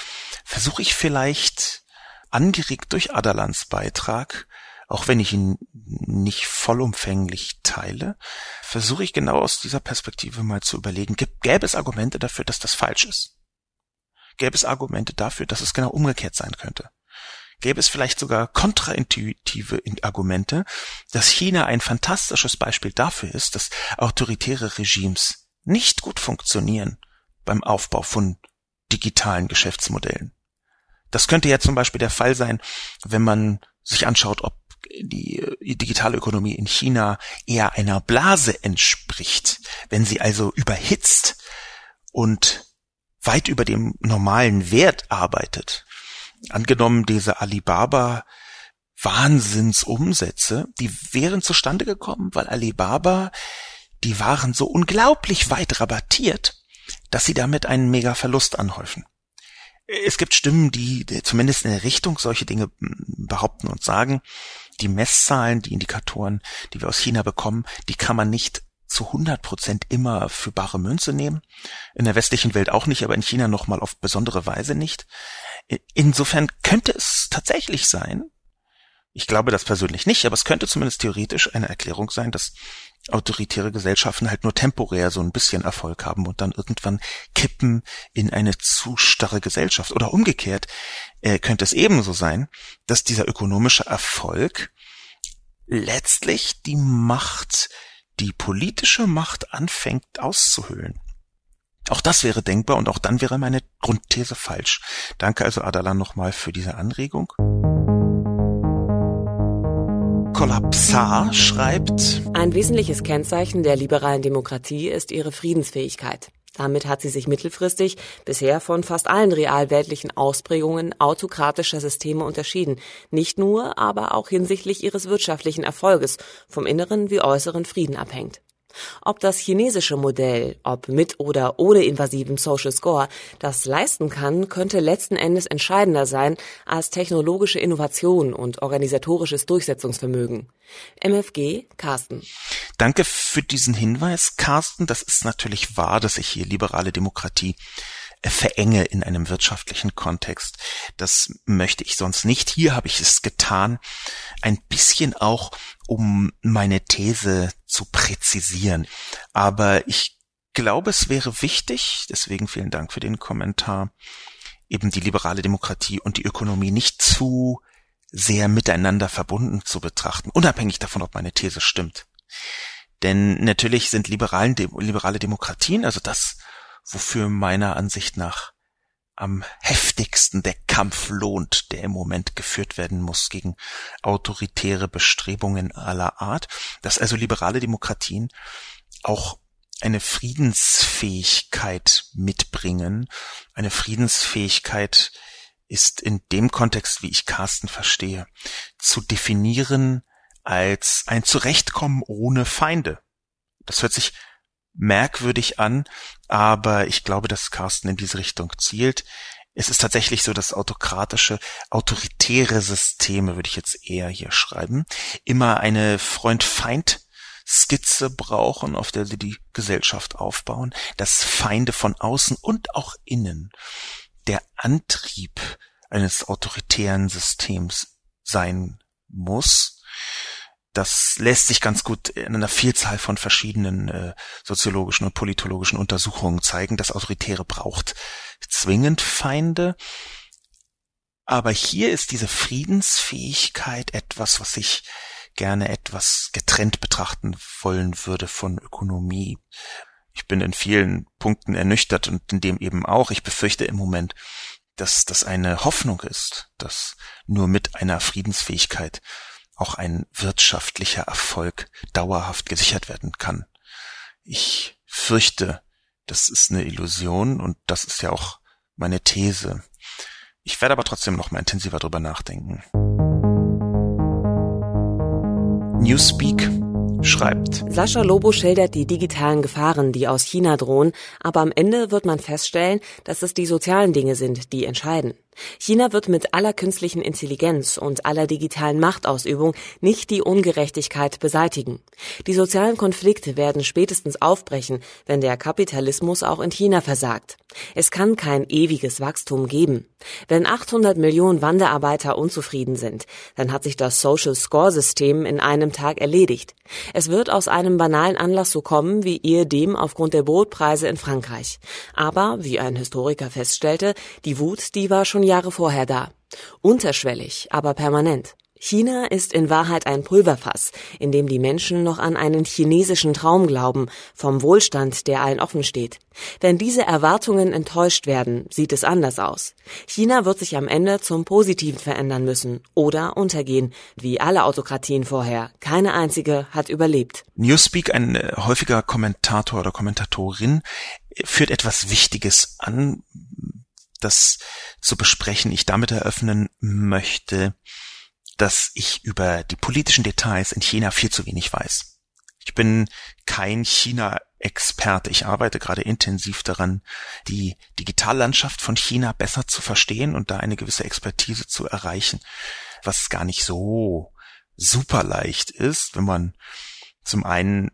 versuche ich vielleicht, angeregt durch Adalans Beitrag, auch wenn ich ihn nicht vollumfänglich teile, versuche ich genau aus dieser Perspektive mal zu überlegen, gäbe es Argumente dafür, dass das falsch ist? Gäbe es Argumente dafür, dass es genau umgekehrt sein könnte? Gäbe es vielleicht sogar kontraintuitive Argumente, dass China ein fantastisches Beispiel dafür ist, dass autoritäre Regimes nicht gut funktionieren beim Aufbau von digitalen Geschäftsmodellen. Das könnte ja zum Beispiel der Fall sein, wenn man sich anschaut, ob die digitale Ökonomie in China eher einer Blase entspricht, wenn sie also überhitzt und weit über dem normalen Wert arbeitet. Angenommen, diese Alibaba Wahnsinnsumsätze, die wären zustande gekommen, weil Alibaba die Waren so unglaublich weit rabattiert, dass sie damit einen mega Verlust anhäufen. Es gibt Stimmen, die zumindest in der Richtung solche Dinge behaupten und sagen, die Messzahlen, die Indikatoren, die wir aus China bekommen, die kann man nicht zu 100 Prozent immer für bare Münze nehmen. In der westlichen Welt auch nicht, aber in China nochmal auf besondere Weise nicht. Insofern könnte es tatsächlich sein, ich glaube das persönlich nicht, aber es könnte zumindest theoretisch eine Erklärung sein, dass autoritäre Gesellschaften halt nur temporär so ein bisschen Erfolg haben und dann irgendwann kippen in eine zu starre Gesellschaft. Oder umgekehrt äh, könnte es ebenso sein, dass dieser ökonomische Erfolg letztlich die Macht, die politische Macht anfängt auszuhöhlen. Auch das wäre denkbar und auch dann wäre meine Grundthese falsch. Danke also Adalan nochmal für diese Anregung. Kollapsar schreibt, ein wesentliches Kennzeichen der liberalen Demokratie ist ihre Friedensfähigkeit. Damit hat sie sich mittelfristig bisher von fast allen realweltlichen Ausprägungen autokratischer Systeme unterschieden, nicht nur, aber auch hinsichtlich ihres wirtschaftlichen Erfolges vom inneren wie äußeren Frieden abhängt. Ob das chinesische Modell, ob mit oder ohne invasiven Social Score, das leisten kann, könnte letzten Endes entscheidender sein als technologische Innovation und organisatorisches Durchsetzungsvermögen. MFG, Carsten. Danke für diesen Hinweis, Carsten. Das ist natürlich wahr, dass ich hier liberale Demokratie verenge in einem wirtschaftlichen Kontext. Das möchte ich sonst nicht. Hier habe ich es getan, ein bisschen auch, um meine These zu präzisieren. Aber ich glaube, es wäre wichtig, deswegen vielen Dank für den Kommentar, eben die liberale Demokratie und die Ökonomie nicht zu sehr miteinander verbunden zu betrachten, unabhängig davon, ob meine These stimmt. Denn natürlich sind liberalen, liberale Demokratien, also das, wofür meiner Ansicht nach am heftigsten der Kampf lohnt, der im Moment geführt werden muss gegen autoritäre Bestrebungen aller Art, dass also liberale Demokratien auch eine Friedensfähigkeit mitbringen. Eine Friedensfähigkeit ist in dem Kontext, wie ich Carsten verstehe, zu definieren als ein Zurechtkommen ohne Feinde. Das hört sich merkwürdig an, aber ich glaube, dass Carsten in diese Richtung zielt. Es ist tatsächlich so, dass autokratische, autoritäre Systeme, würde ich jetzt eher hier schreiben, immer eine Freund-Feind Skizze brauchen, auf der sie die Gesellschaft aufbauen, dass Feinde von außen und auch innen der Antrieb eines autoritären Systems sein muss. Das lässt sich ganz gut in einer Vielzahl von verschiedenen äh, soziologischen und politologischen Untersuchungen zeigen. Das Autoritäre braucht zwingend Feinde. Aber hier ist diese Friedensfähigkeit etwas, was ich gerne etwas getrennt betrachten wollen würde von Ökonomie. Ich bin in vielen Punkten ernüchtert und in dem eben auch. Ich befürchte im Moment, dass das eine Hoffnung ist, dass nur mit einer Friedensfähigkeit auch ein wirtschaftlicher Erfolg dauerhaft gesichert werden kann. Ich fürchte, Das ist eine Illusion und das ist ja auch meine These. Ich werde aber trotzdem noch mal intensiver drüber nachdenken. Newspeak schreibt. Sascha Lobo schildert die digitalen Gefahren, die aus China drohen, aber am Ende wird man feststellen, dass es die sozialen Dinge sind, die entscheiden. China wird mit aller künstlichen Intelligenz und aller digitalen Machtausübung nicht die Ungerechtigkeit beseitigen. Die sozialen Konflikte werden spätestens aufbrechen, wenn der Kapitalismus auch in China versagt. Es kann kein ewiges Wachstum geben. Wenn 800 Millionen Wanderarbeiter unzufrieden sind, dann hat sich das Social Score System in einem Tag erledigt. Es wird aus einem banalen Anlass so kommen wie ehedem aufgrund der Brotpreise in Frankreich. Aber, wie ein Historiker feststellte, die Wut, die war schon Jahre vorher da. Unterschwellig, aber permanent. China ist in Wahrheit ein Pulverfass, in dem die Menschen noch an einen chinesischen Traum glauben, vom Wohlstand, der allen offen steht. Wenn diese Erwartungen enttäuscht werden, sieht es anders aus. China wird sich am Ende zum Positiven verändern müssen oder untergehen, wie alle Autokratien vorher. Keine einzige hat überlebt. Newspeak, ein äh, häufiger Kommentator oder Kommentatorin, führt etwas Wichtiges an, das zu besprechen ich damit eröffnen möchte, dass ich über die politischen Details in China viel zu wenig weiß. Ich bin kein China-Experte. Ich arbeite gerade intensiv daran, die Digitallandschaft von China besser zu verstehen und da eine gewisse Expertise zu erreichen, was gar nicht so super leicht ist, wenn man zum einen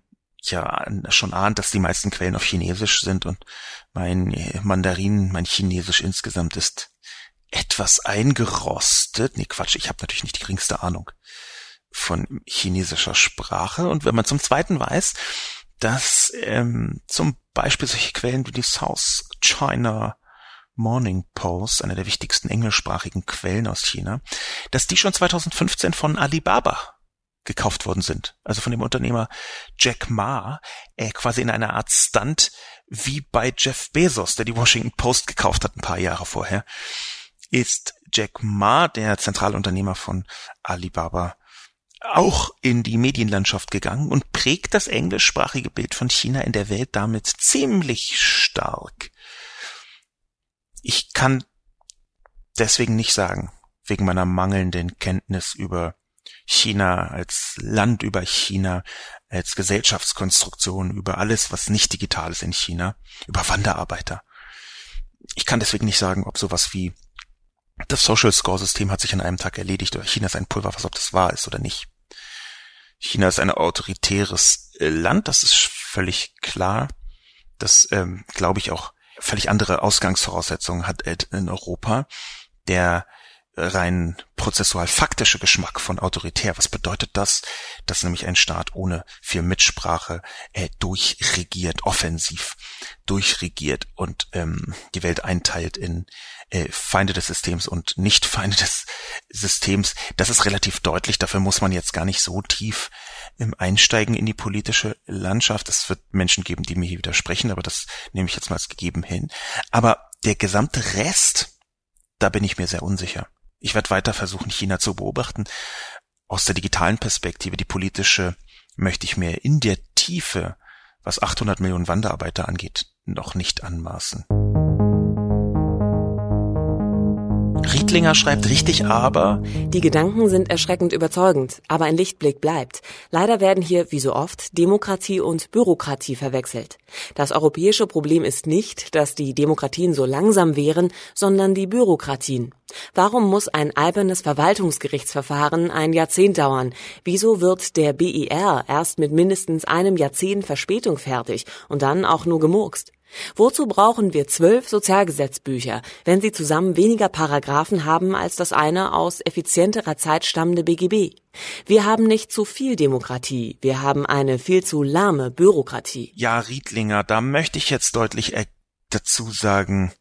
ja schon ahnt, dass die meisten Quellen auf Chinesisch sind und mein Mandarin, mein Chinesisch insgesamt ist etwas eingerostet. Nee, Quatsch, ich habe natürlich nicht die geringste Ahnung von chinesischer Sprache. Und wenn man zum Zweiten weiß, dass ähm, zum Beispiel solche Quellen wie die South China Morning Post, eine der wichtigsten englischsprachigen Quellen aus China, dass die schon 2015 von Alibaba gekauft worden sind. Also von dem Unternehmer Jack Ma, äh, quasi in einer Art Stunt wie bei Jeff Bezos, der die Washington Post gekauft hat ein paar Jahre vorher ist Jack Ma, der Zentralunternehmer von Alibaba, auch in die Medienlandschaft gegangen und prägt das englischsprachige Bild von China in der Welt damit ziemlich stark. Ich kann deswegen nicht sagen, wegen meiner mangelnden Kenntnis über China als Land, über China als Gesellschaftskonstruktion, über alles, was nicht digital ist in China, über Wanderarbeiter. Ich kann deswegen nicht sagen, ob sowas wie das Social Score System hat sich an einem Tag erledigt oder China ist ein Pulverfass, ob das wahr ist oder nicht. China ist ein autoritäres äh, Land, das ist völlig klar. Das, ähm, glaube ich, auch völlig andere Ausgangsvoraussetzungen hat in Europa. Der rein prozessual faktische Geschmack von autoritär. Was bedeutet das? Dass nämlich ein Staat ohne viel Mitsprache äh, durchregiert, offensiv durchregiert und ähm, die Welt einteilt in äh, Feinde des Systems und Nicht-Feinde des Systems. Das ist relativ deutlich. Dafür muss man jetzt gar nicht so tief ähm, einsteigen in die politische Landschaft. Es wird Menschen geben, die mir hier widersprechen, aber das nehme ich jetzt mal als gegeben hin. Aber der gesamte Rest, da bin ich mir sehr unsicher. Ich werde weiter versuchen, China zu beobachten. Aus der digitalen Perspektive, die politische, möchte ich mir in der Tiefe, was 800 Millionen Wanderarbeiter angeht, noch nicht anmaßen. Riedlinger schreibt richtig, aber die Gedanken sind erschreckend überzeugend, aber ein Lichtblick bleibt. Leider werden hier, wie so oft, Demokratie und Bürokratie verwechselt. Das europäische Problem ist nicht, dass die Demokratien so langsam wären, sondern die Bürokratien. Warum muss ein albernes Verwaltungsgerichtsverfahren ein Jahrzehnt dauern? Wieso wird der BIR erst mit mindestens einem Jahrzehnt Verspätung fertig und dann auch nur gemurkst? Wozu brauchen wir zwölf Sozialgesetzbücher, wenn sie zusammen weniger Paragraphen haben als das eine aus effizienterer Zeit stammende BGB? Wir haben nicht zu viel Demokratie, wir haben eine viel zu lahme Bürokratie. Ja, Riedlinger, da möchte ich jetzt deutlich äh, dazu sagen,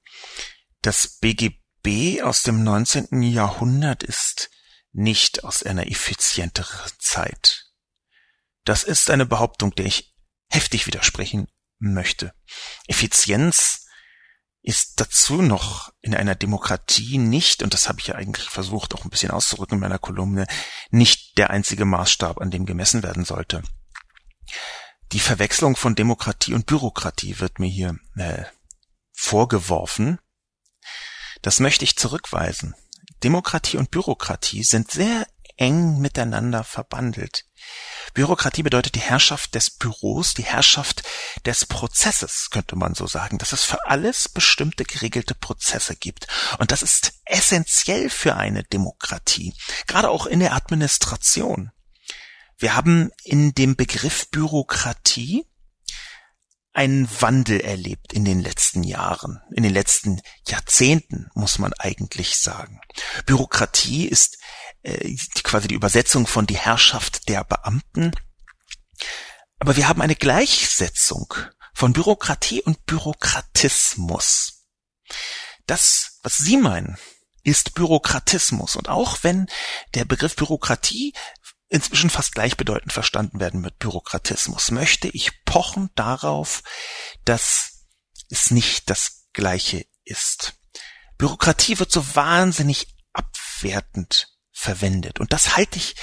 das BGB aus dem 19. Jahrhundert ist nicht aus einer effizienteren Zeit. Das ist eine Behauptung, der ich heftig widersprechen möchte. Effizienz ist dazu noch in einer Demokratie nicht, und das habe ich ja eigentlich versucht auch ein bisschen auszurücken in meiner Kolumne, nicht der einzige Maßstab, an dem gemessen werden sollte. Die Verwechslung von Demokratie und Bürokratie wird mir hier äh, vorgeworfen. Das möchte ich zurückweisen. Demokratie und Bürokratie sind sehr eng miteinander verbandelt. Bürokratie bedeutet die Herrschaft des Büros, die Herrschaft des Prozesses, könnte man so sagen, dass es für alles bestimmte geregelte Prozesse gibt. Und das ist essentiell für eine Demokratie, gerade auch in der Administration. Wir haben in dem Begriff Bürokratie einen Wandel erlebt in den letzten Jahren, in den letzten Jahrzehnten, muss man eigentlich sagen. Bürokratie ist äh, quasi die Übersetzung von die Herrschaft der Beamten. Aber wir haben eine Gleichsetzung von Bürokratie und Bürokratismus. Das, was Sie meinen, ist Bürokratismus. Und auch wenn der Begriff Bürokratie inzwischen fast gleichbedeutend verstanden werden mit Bürokratismus, möchte ich pochen darauf, dass es nicht das Gleiche ist. Bürokratie wird so wahnsinnig abwertend verwendet. Und das halte ich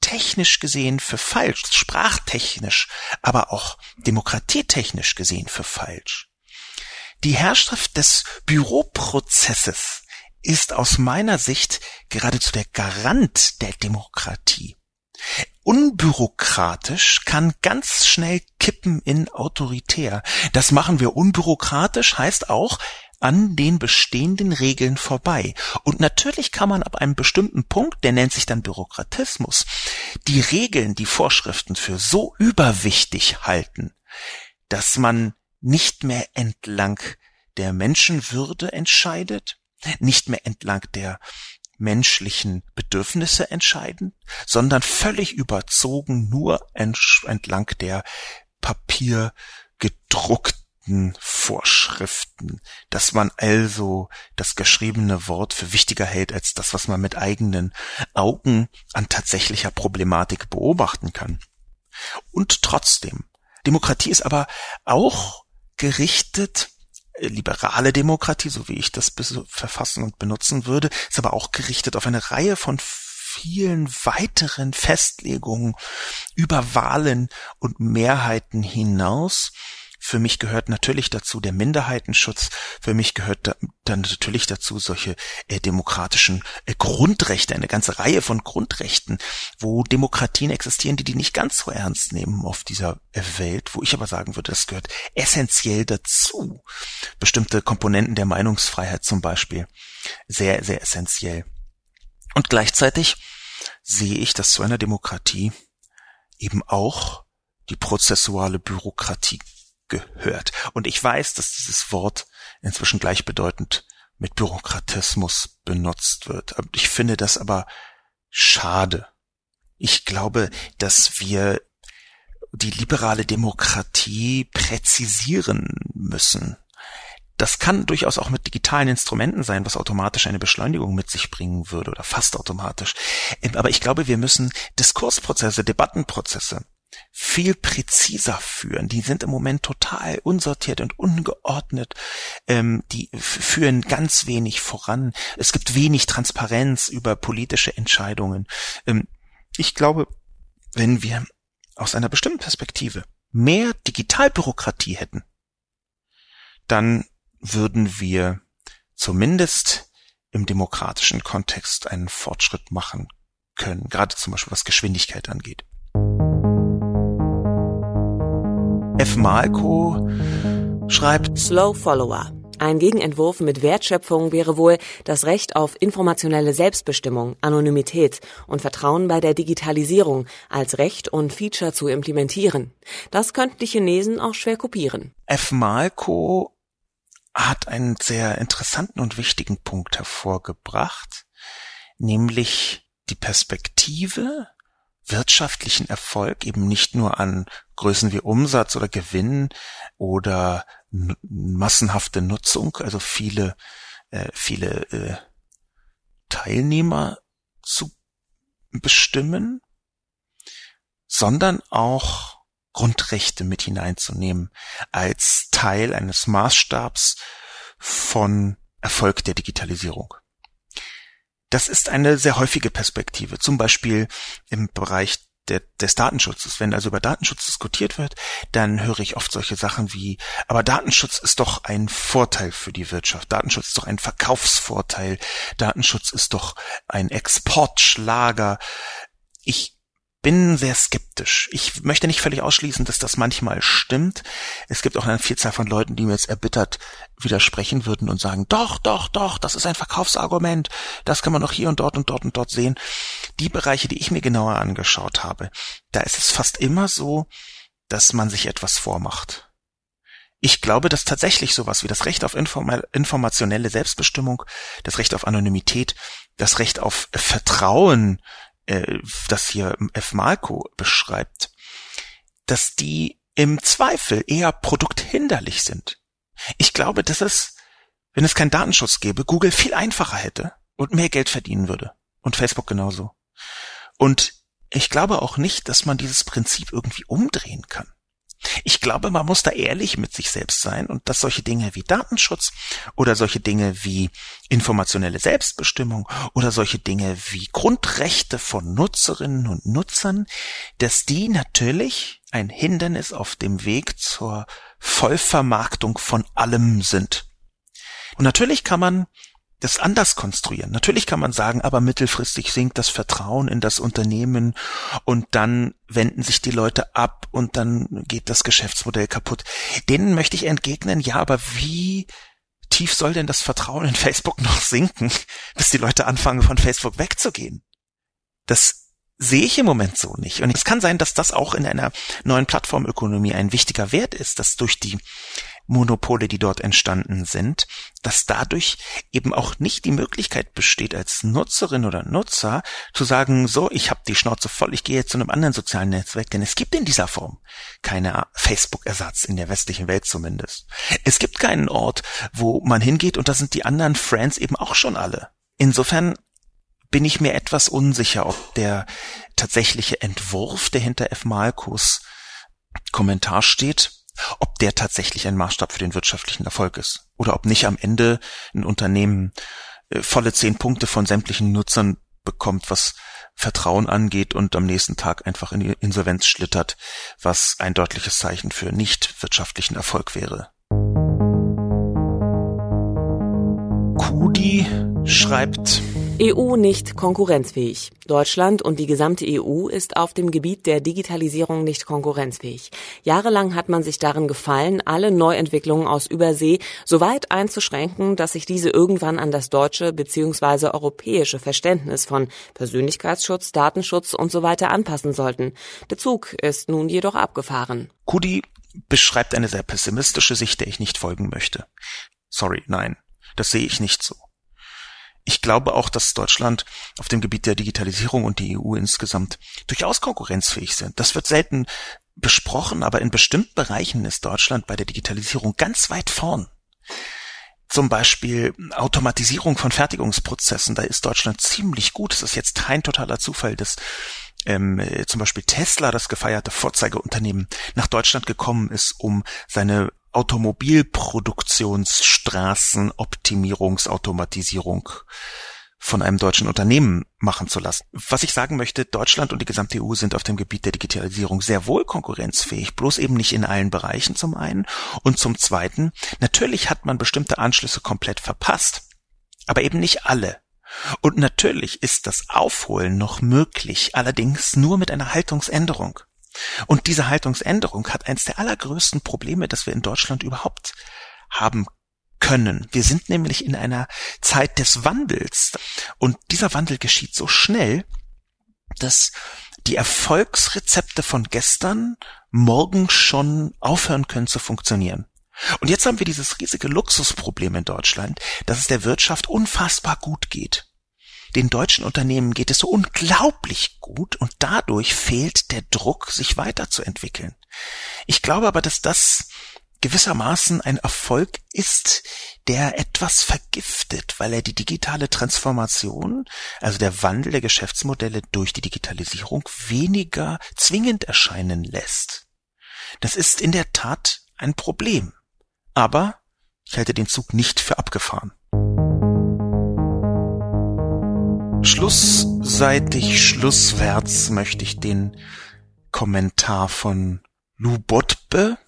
technisch gesehen für falsch, sprachtechnisch, aber auch demokratietechnisch gesehen für falsch. Die Herrschaft des Büroprozesses ist aus meiner Sicht geradezu der Garant der Demokratie. Unbürokratisch kann ganz schnell kippen in autoritär. Das machen wir unbürokratisch heißt auch, an den bestehenden Regeln vorbei. Und natürlich kann man ab einem bestimmten Punkt, der nennt sich dann Bürokratismus, die Regeln, die Vorschriften für so überwichtig halten, dass man nicht mehr entlang der Menschenwürde entscheidet, nicht mehr entlang der menschlichen Bedürfnisse entscheiden, sondern völlig überzogen nur entlang der papiergedruckten Vorschriften, dass man also das geschriebene Wort für wichtiger hält als das, was man mit eigenen Augen an tatsächlicher Problematik beobachten kann. Und trotzdem, Demokratie ist aber auch gerichtet äh, liberale Demokratie, so wie ich das verfassen und benutzen würde, ist aber auch gerichtet auf eine Reihe von vielen weiteren Festlegungen über Wahlen und Mehrheiten hinaus, für mich gehört natürlich dazu der Minderheitenschutz. Für mich gehört da, dann natürlich dazu solche äh, demokratischen äh, Grundrechte, eine ganze Reihe von Grundrechten, wo Demokratien existieren, die die nicht ganz so ernst nehmen auf dieser äh, Welt, wo ich aber sagen würde, das gehört essentiell dazu. Bestimmte Komponenten der Meinungsfreiheit zum Beispiel. Sehr, sehr essentiell. Und gleichzeitig sehe ich, dass zu einer Demokratie eben auch die prozessuale Bürokratie gehört. Und ich weiß, dass dieses Wort inzwischen gleichbedeutend mit Bürokratismus benutzt wird. Ich finde das aber schade. Ich glaube, dass wir die liberale Demokratie präzisieren müssen. Das kann durchaus auch mit digitalen Instrumenten sein, was automatisch eine Beschleunigung mit sich bringen würde oder fast automatisch. Aber ich glaube, wir müssen Diskursprozesse, Debattenprozesse viel präziser führen. Die sind im Moment total unsortiert und ungeordnet. Ähm, die führen ganz wenig voran. Es gibt wenig Transparenz über politische Entscheidungen. Ähm, ich glaube, wenn wir aus einer bestimmten Perspektive mehr Digitalbürokratie hätten, dann würden wir zumindest im demokratischen Kontext einen Fortschritt machen können, gerade zum Beispiel was Geschwindigkeit angeht. F. Malko schreibt Slow Follower. Ein Gegenentwurf mit Wertschöpfung wäre wohl das Recht auf informationelle Selbstbestimmung, Anonymität und Vertrauen bei der Digitalisierung als Recht und Feature zu implementieren. Das könnten die Chinesen auch schwer kopieren. F. Malko hat einen sehr interessanten und wichtigen Punkt hervorgebracht, nämlich die Perspektive wirtschaftlichen Erfolg eben nicht nur an Größen wie Umsatz oder Gewinn oder massenhafte Nutzung, also viele, äh, viele äh, Teilnehmer zu bestimmen, sondern auch Grundrechte mit hineinzunehmen als Teil eines Maßstabs von Erfolg der Digitalisierung. Das ist eine sehr häufige Perspektive, zum Beispiel im Bereich der, des Datenschutzes. Wenn also über Datenschutz diskutiert wird, dann höre ich oft solche Sachen wie, aber Datenschutz ist doch ein Vorteil für die Wirtschaft. Datenschutz ist doch ein Verkaufsvorteil. Datenschutz ist doch ein Exportschlager. Ich bin sehr skeptisch. Ich möchte nicht völlig ausschließen, dass das manchmal stimmt. Es gibt auch eine Vielzahl von Leuten, die mir jetzt erbittert widersprechen würden und sagen, doch, doch, doch, das ist ein Verkaufsargument. Das kann man noch hier und dort und dort und dort sehen. Die Bereiche, die ich mir genauer angeschaut habe, da ist es fast immer so, dass man sich etwas vormacht. Ich glaube, dass tatsächlich sowas wie das Recht auf inform informationelle Selbstbestimmung, das Recht auf Anonymität, das Recht auf Vertrauen äh, das hier F. Malko beschreibt, dass die im Zweifel eher produkthinderlich sind. Ich glaube, dass es, wenn es keinen Datenschutz gäbe, Google viel einfacher hätte und mehr Geld verdienen würde. Und Facebook genauso. Und ich glaube auch nicht, dass man dieses Prinzip irgendwie umdrehen kann. Ich glaube, man muss da ehrlich mit sich selbst sein und dass solche Dinge wie Datenschutz oder solche Dinge wie informationelle Selbstbestimmung oder solche Dinge wie Grundrechte von Nutzerinnen und Nutzern, dass die natürlich ein Hindernis auf dem Weg zur Vollvermarktung von allem sind. Und natürlich kann man das anders konstruieren. Natürlich kann man sagen, aber mittelfristig sinkt das Vertrauen in das Unternehmen und dann wenden sich die Leute ab und dann geht das Geschäftsmodell kaputt. Denen möchte ich entgegnen, ja, aber wie tief soll denn das Vertrauen in Facebook noch sinken, bis die Leute anfangen, von Facebook wegzugehen? Das sehe ich im Moment so nicht. Und es kann sein, dass das auch in einer neuen Plattformökonomie ein wichtiger Wert ist, dass durch die Monopole, die dort entstanden sind, dass dadurch eben auch nicht die Möglichkeit besteht, als Nutzerin oder Nutzer zu sagen, so, ich habe die Schnauze voll, ich gehe jetzt zu einem anderen sozialen Netzwerk, denn es gibt in dieser Form keine Facebook-Ersatz, in der westlichen Welt zumindest. Es gibt keinen Ort, wo man hingeht und da sind die anderen Friends eben auch schon alle. Insofern bin ich mir etwas unsicher, ob der tatsächliche Entwurf, der hinter F. Malkus Kommentar steht, ob der tatsächlich ein Maßstab für den wirtschaftlichen Erfolg ist oder ob nicht am Ende ein Unternehmen äh, volle zehn Punkte von sämtlichen Nutzern bekommt, was Vertrauen angeht und am nächsten Tag einfach in die Insolvenz schlittert, was ein deutliches Zeichen für nicht wirtschaftlichen Erfolg wäre. Kudi schreibt, EU nicht konkurrenzfähig. Deutschland und die gesamte EU ist auf dem Gebiet der Digitalisierung nicht konkurrenzfähig. Jahrelang hat man sich darin gefallen, alle Neuentwicklungen aus Übersee so weit einzuschränken, dass sich diese irgendwann an das deutsche bzw. europäische Verständnis von Persönlichkeitsschutz, Datenschutz und so weiter anpassen sollten. Der Zug ist nun jedoch abgefahren. Kudi beschreibt eine sehr pessimistische Sicht, der ich nicht folgen möchte. Sorry, nein, das sehe ich nicht so. Ich glaube auch, dass Deutschland auf dem Gebiet der Digitalisierung und die EU insgesamt durchaus konkurrenzfähig sind. Das wird selten besprochen, aber in bestimmten Bereichen ist Deutschland bei der Digitalisierung ganz weit vorn. Zum Beispiel Automatisierung von Fertigungsprozessen, da ist Deutschland ziemlich gut. Es ist jetzt kein totaler Zufall, dass ähm, zum Beispiel Tesla, das gefeierte Vorzeigeunternehmen, nach Deutschland gekommen ist, um seine Automobilproduktionsstraßenoptimierungsautomatisierung von einem deutschen Unternehmen machen zu lassen. Was ich sagen möchte, Deutschland und die gesamte EU sind auf dem Gebiet der Digitalisierung sehr wohl konkurrenzfähig, bloß eben nicht in allen Bereichen zum einen und zum zweiten, natürlich hat man bestimmte Anschlüsse komplett verpasst, aber eben nicht alle. Und natürlich ist das Aufholen noch möglich, allerdings nur mit einer Haltungsänderung. Und diese Haltungsänderung hat eines der allergrößten Probleme, das wir in Deutschland überhaupt haben können. Wir sind nämlich in einer Zeit des Wandels. Und dieser Wandel geschieht so schnell, dass die Erfolgsrezepte von gestern morgen schon aufhören können zu funktionieren. Und jetzt haben wir dieses riesige Luxusproblem in Deutschland, dass es der Wirtschaft unfassbar gut geht. Den deutschen Unternehmen geht es so unglaublich gut und dadurch fehlt der Druck, sich weiterzuentwickeln. Ich glaube aber, dass das gewissermaßen ein Erfolg ist, der etwas vergiftet, weil er die digitale Transformation, also der Wandel der Geschäftsmodelle durch die Digitalisierung weniger zwingend erscheinen lässt. Das ist in der Tat ein Problem. Aber ich halte den Zug nicht für abgefahren. Schlussseitig, schlusswärts möchte ich den Kommentar von Lou Botbe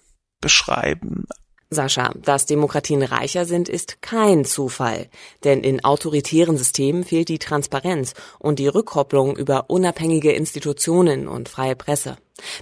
beschreiben. Sascha, dass Demokratien reicher sind, ist kein Zufall. Denn in autoritären Systemen fehlt die Transparenz und die Rückkopplung über unabhängige Institutionen und freie Presse.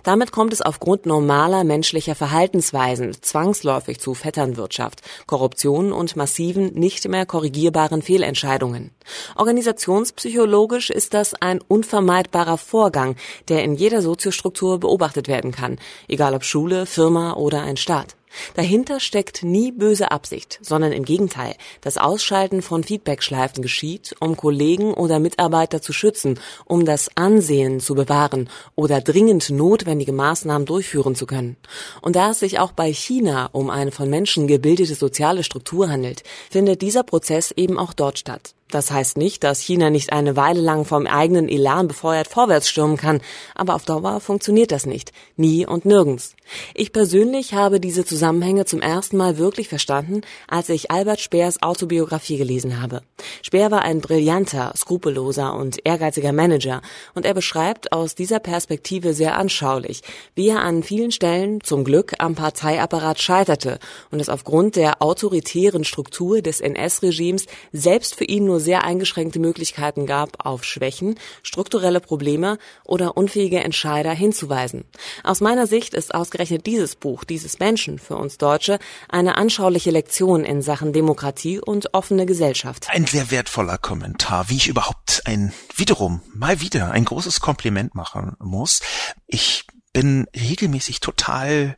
Damit kommt es aufgrund normaler menschlicher Verhaltensweisen zwangsläufig zu Vetternwirtschaft, Korruption und massiven, nicht mehr korrigierbaren Fehlentscheidungen. Organisationspsychologisch ist das ein unvermeidbarer Vorgang, der in jeder Soziostruktur beobachtet werden kann, egal ob Schule, Firma oder ein Staat. Dahinter steckt nie böse Absicht, sondern im Gegenteil. Das Ausschalten von Feedbackschleifen geschieht, um Kollegen oder Mitarbeiter zu schützen, um das Ansehen zu bewahren oder dringend notwendige Maßnahmen durchführen zu können. Und da es sich auch bei China um eine von Menschen gebildete soziale Struktur handelt, findet dieser Prozess eben auch dort statt. Das heißt nicht, dass China nicht eine Weile lang vom eigenen Elan befeuert vorwärts stürmen kann, aber auf Dauer funktioniert das nicht. Nie und nirgends. Ich persönlich habe diese Zusammenhänge zum ersten Mal wirklich verstanden, als ich Albert Speers Autobiografie gelesen habe. Speer war ein brillanter, skrupelloser und ehrgeiziger Manager und er beschreibt aus dieser Perspektive sehr anschaulich, wie er an vielen Stellen zum Glück am Parteiapparat scheiterte und es aufgrund der autoritären Struktur des NS-Regimes selbst für ihn nur sehr eingeschränkte Möglichkeiten gab, auf Schwächen, strukturelle Probleme oder unfähige Entscheider hinzuweisen. Aus meiner Sicht ist ausgerechnet dieses Buch, dieses Menschen für uns Deutsche eine anschauliche Lektion in Sachen Demokratie und offene Gesellschaft. Ein sehr wertvoller Kommentar, wie ich überhaupt ein, wiederum, mal wieder ein großes Kompliment machen muss. Ich bin regelmäßig total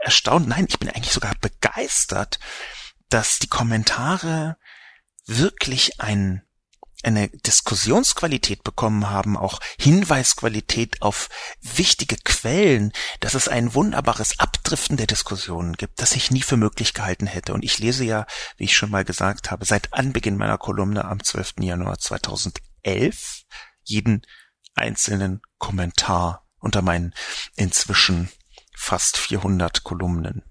erstaunt, nein, ich bin eigentlich sogar begeistert, dass die Kommentare wirklich ein, eine Diskussionsqualität bekommen haben, auch Hinweisqualität auf wichtige Quellen, dass es ein wunderbares Abdriften der Diskussionen gibt, das ich nie für möglich gehalten hätte. Und ich lese ja, wie ich schon mal gesagt habe, seit Anbeginn meiner Kolumne am 12. Januar 2011 jeden einzelnen Kommentar unter meinen inzwischen fast 400 Kolumnen.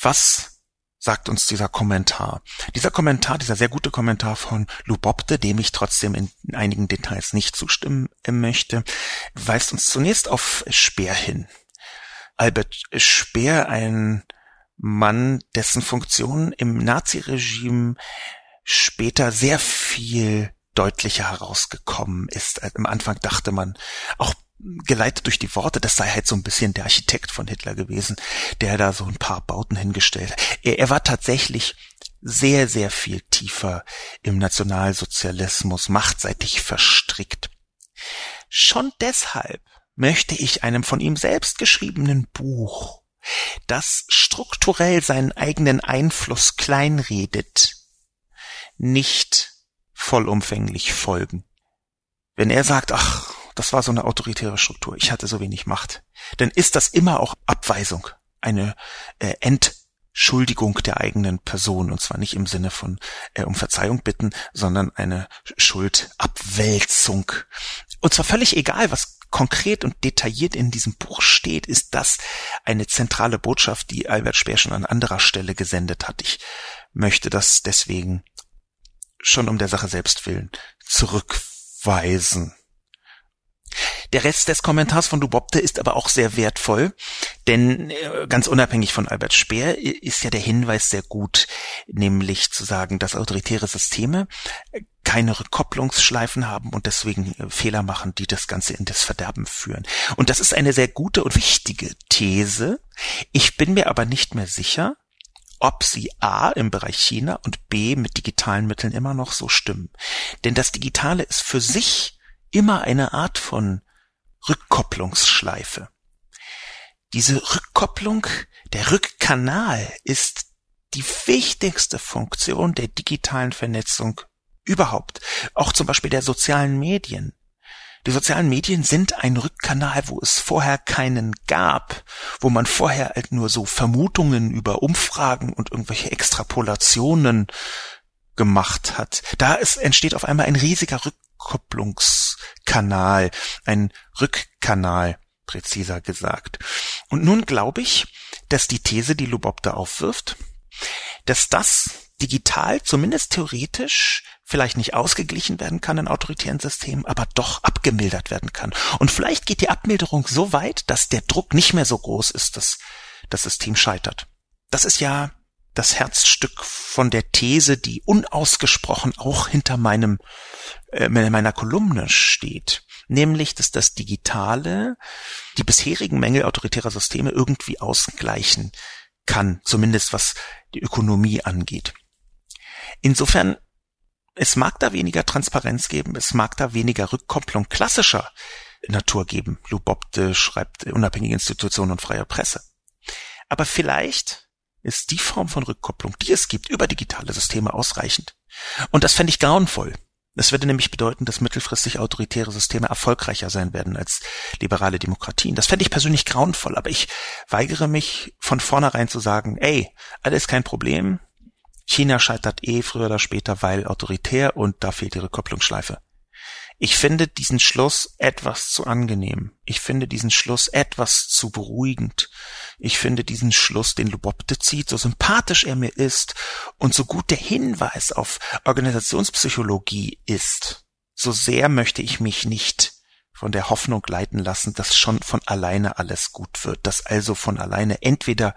Was sagt uns dieser Kommentar. Dieser Kommentar, dieser sehr gute Kommentar von Lubopte, dem ich trotzdem in einigen Details nicht zustimmen möchte, weist uns zunächst auf Speer hin. Albert Speer, ein Mann, dessen Funktion im Naziregime später sehr viel deutlicher herausgekommen ist. Am Anfang dachte man, auch geleitet durch die Worte, das sei halt so ein bisschen der Architekt von Hitler gewesen, der da so ein paar Bauten hingestellt hat. Er, er war tatsächlich sehr, sehr viel tiefer im Nationalsozialismus machtseitig verstrickt. Schon deshalb möchte ich einem von ihm selbst geschriebenen Buch, das strukturell seinen eigenen Einfluss kleinredet, nicht vollumfänglich folgen. Wenn er sagt, ach, das war so eine autoritäre Struktur. Ich hatte so wenig Macht. Dann ist das immer auch Abweisung, eine äh, Entschuldigung der eigenen Person und zwar nicht im Sinne von äh, um Verzeihung bitten, sondern eine Schuldabwälzung. Und zwar völlig egal, was konkret und detailliert in diesem Buch steht, ist das eine zentrale Botschaft, die Albert Speer schon an anderer Stelle gesendet hat. Ich möchte das deswegen schon um der Sache selbst willen zurückweisen. Der Rest des Kommentars von Dubopte ist aber auch sehr wertvoll, denn äh, ganz unabhängig von Albert Speer ist ja der Hinweis sehr gut, nämlich zu sagen, dass autoritäre Systeme äh, keine Rückkopplungsschleifen haben und deswegen äh, Fehler machen, die das Ganze in das Verderben führen. Und das ist eine sehr gute und wichtige These. Ich bin mir aber nicht mehr sicher, ob sie A im Bereich China und B mit digitalen Mitteln immer noch so stimmen. Denn das Digitale ist für sich immer eine Art von Rückkopplungsschleife. Diese Rückkopplung, der Rückkanal ist die wichtigste Funktion der digitalen Vernetzung überhaupt. Auch zum Beispiel der sozialen Medien. Die sozialen Medien sind ein Rückkanal, wo es vorher keinen gab, wo man vorher halt nur so Vermutungen über Umfragen und irgendwelche Extrapolationen gemacht hat. Da ist, entsteht auf einmal ein riesiger Rück Rückkopplungskanal, ein Rückkanal, präziser gesagt. Und nun glaube ich, dass die These, die Lubop da aufwirft, dass das, digital zumindest theoretisch vielleicht nicht ausgeglichen werden kann in autoritären Systemen, aber doch abgemildert werden kann. Und vielleicht geht die Abmilderung so weit, dass der Druck nicht mehr so groß ist, dass das System scheitert. Das ist ja das Herzstück von der These, die unausgesprochen auch hinter meinem äh, meiner Kolumne steht, nämlich dass das Digitale die bisherigen Mängel autoritärer Systeme irgendwie ausgleichen kann, zumindest was die Ökonomie angeht. Insofern es mag da weniger Transparenz geben, es mag da weniger Rückkopplung klassischer Natur geben. Lou Bobde schreibt unabhängige Institutionen und freie Presse. Aber vielleicht ist die Form von Rückkopplung, die es gibt über digitale Systeme ausreichend. Und das fände ich grauenvoll. Das würde nämlich bedeuten, dass mittelfristig autoritäre Systeme erfolgreicher sein werden als liberale Demokratien. Das fände ich persönlich grauenvoll, aber ich weigere mich von vornherein zu sagen, ey, alles kein Problem. China scheitert eh früher oder später, weil autoritär und da fehlt die Rückkopplungsschleife. Ich finde diesen Schluss etwas zu angenehm. Ich finde diesen Schluss etwas zu beruhigend. Ich finde diesen Schluss, den Lubopte zieht, so sympathisch er mir ist und so gut der Hinweis auf Organisationspsychologie ist, so sehr möchte ich mich nicht von der Hoffnung leiten lassen, dass schon von alleine alles gut wird, dass also von alleine entweder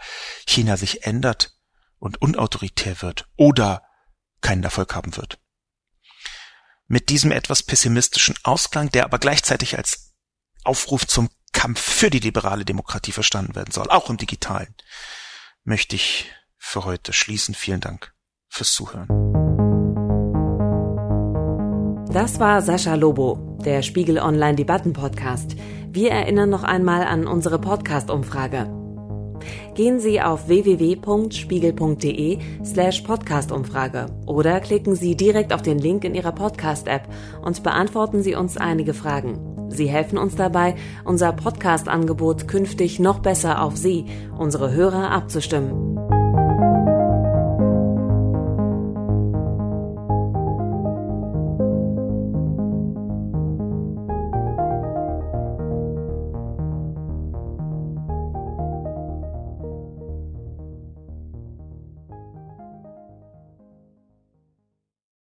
China sich ändert und unautoritär wird oder keinen Erfolg haben wird mit diesem etwas pessimistischen Ausklang, der aber gleichzeitig als Aufruf zum Kampf für die liberale Demokratie verstanden werden soll, auch im digitalen, möchte ich für heute schließen. Vielen Dank fürs Zuhören. Das war Sascha Lobo, der Spiegel Online Debatten Podcast. Wir erinnern noch einmal an unsere Podcast-Umfrage. Gehen Sie auf www.spiegel.de slash Podcastumfrage oder klicken Sie direkt auf den Link in Ihrer Podcast-App und beantworten Sie uns einige Fragen. Sie helfen uns dabei, unser Podcast-Angebot künftig noch besser auf Sie, unsere Hörer, abzustimmen.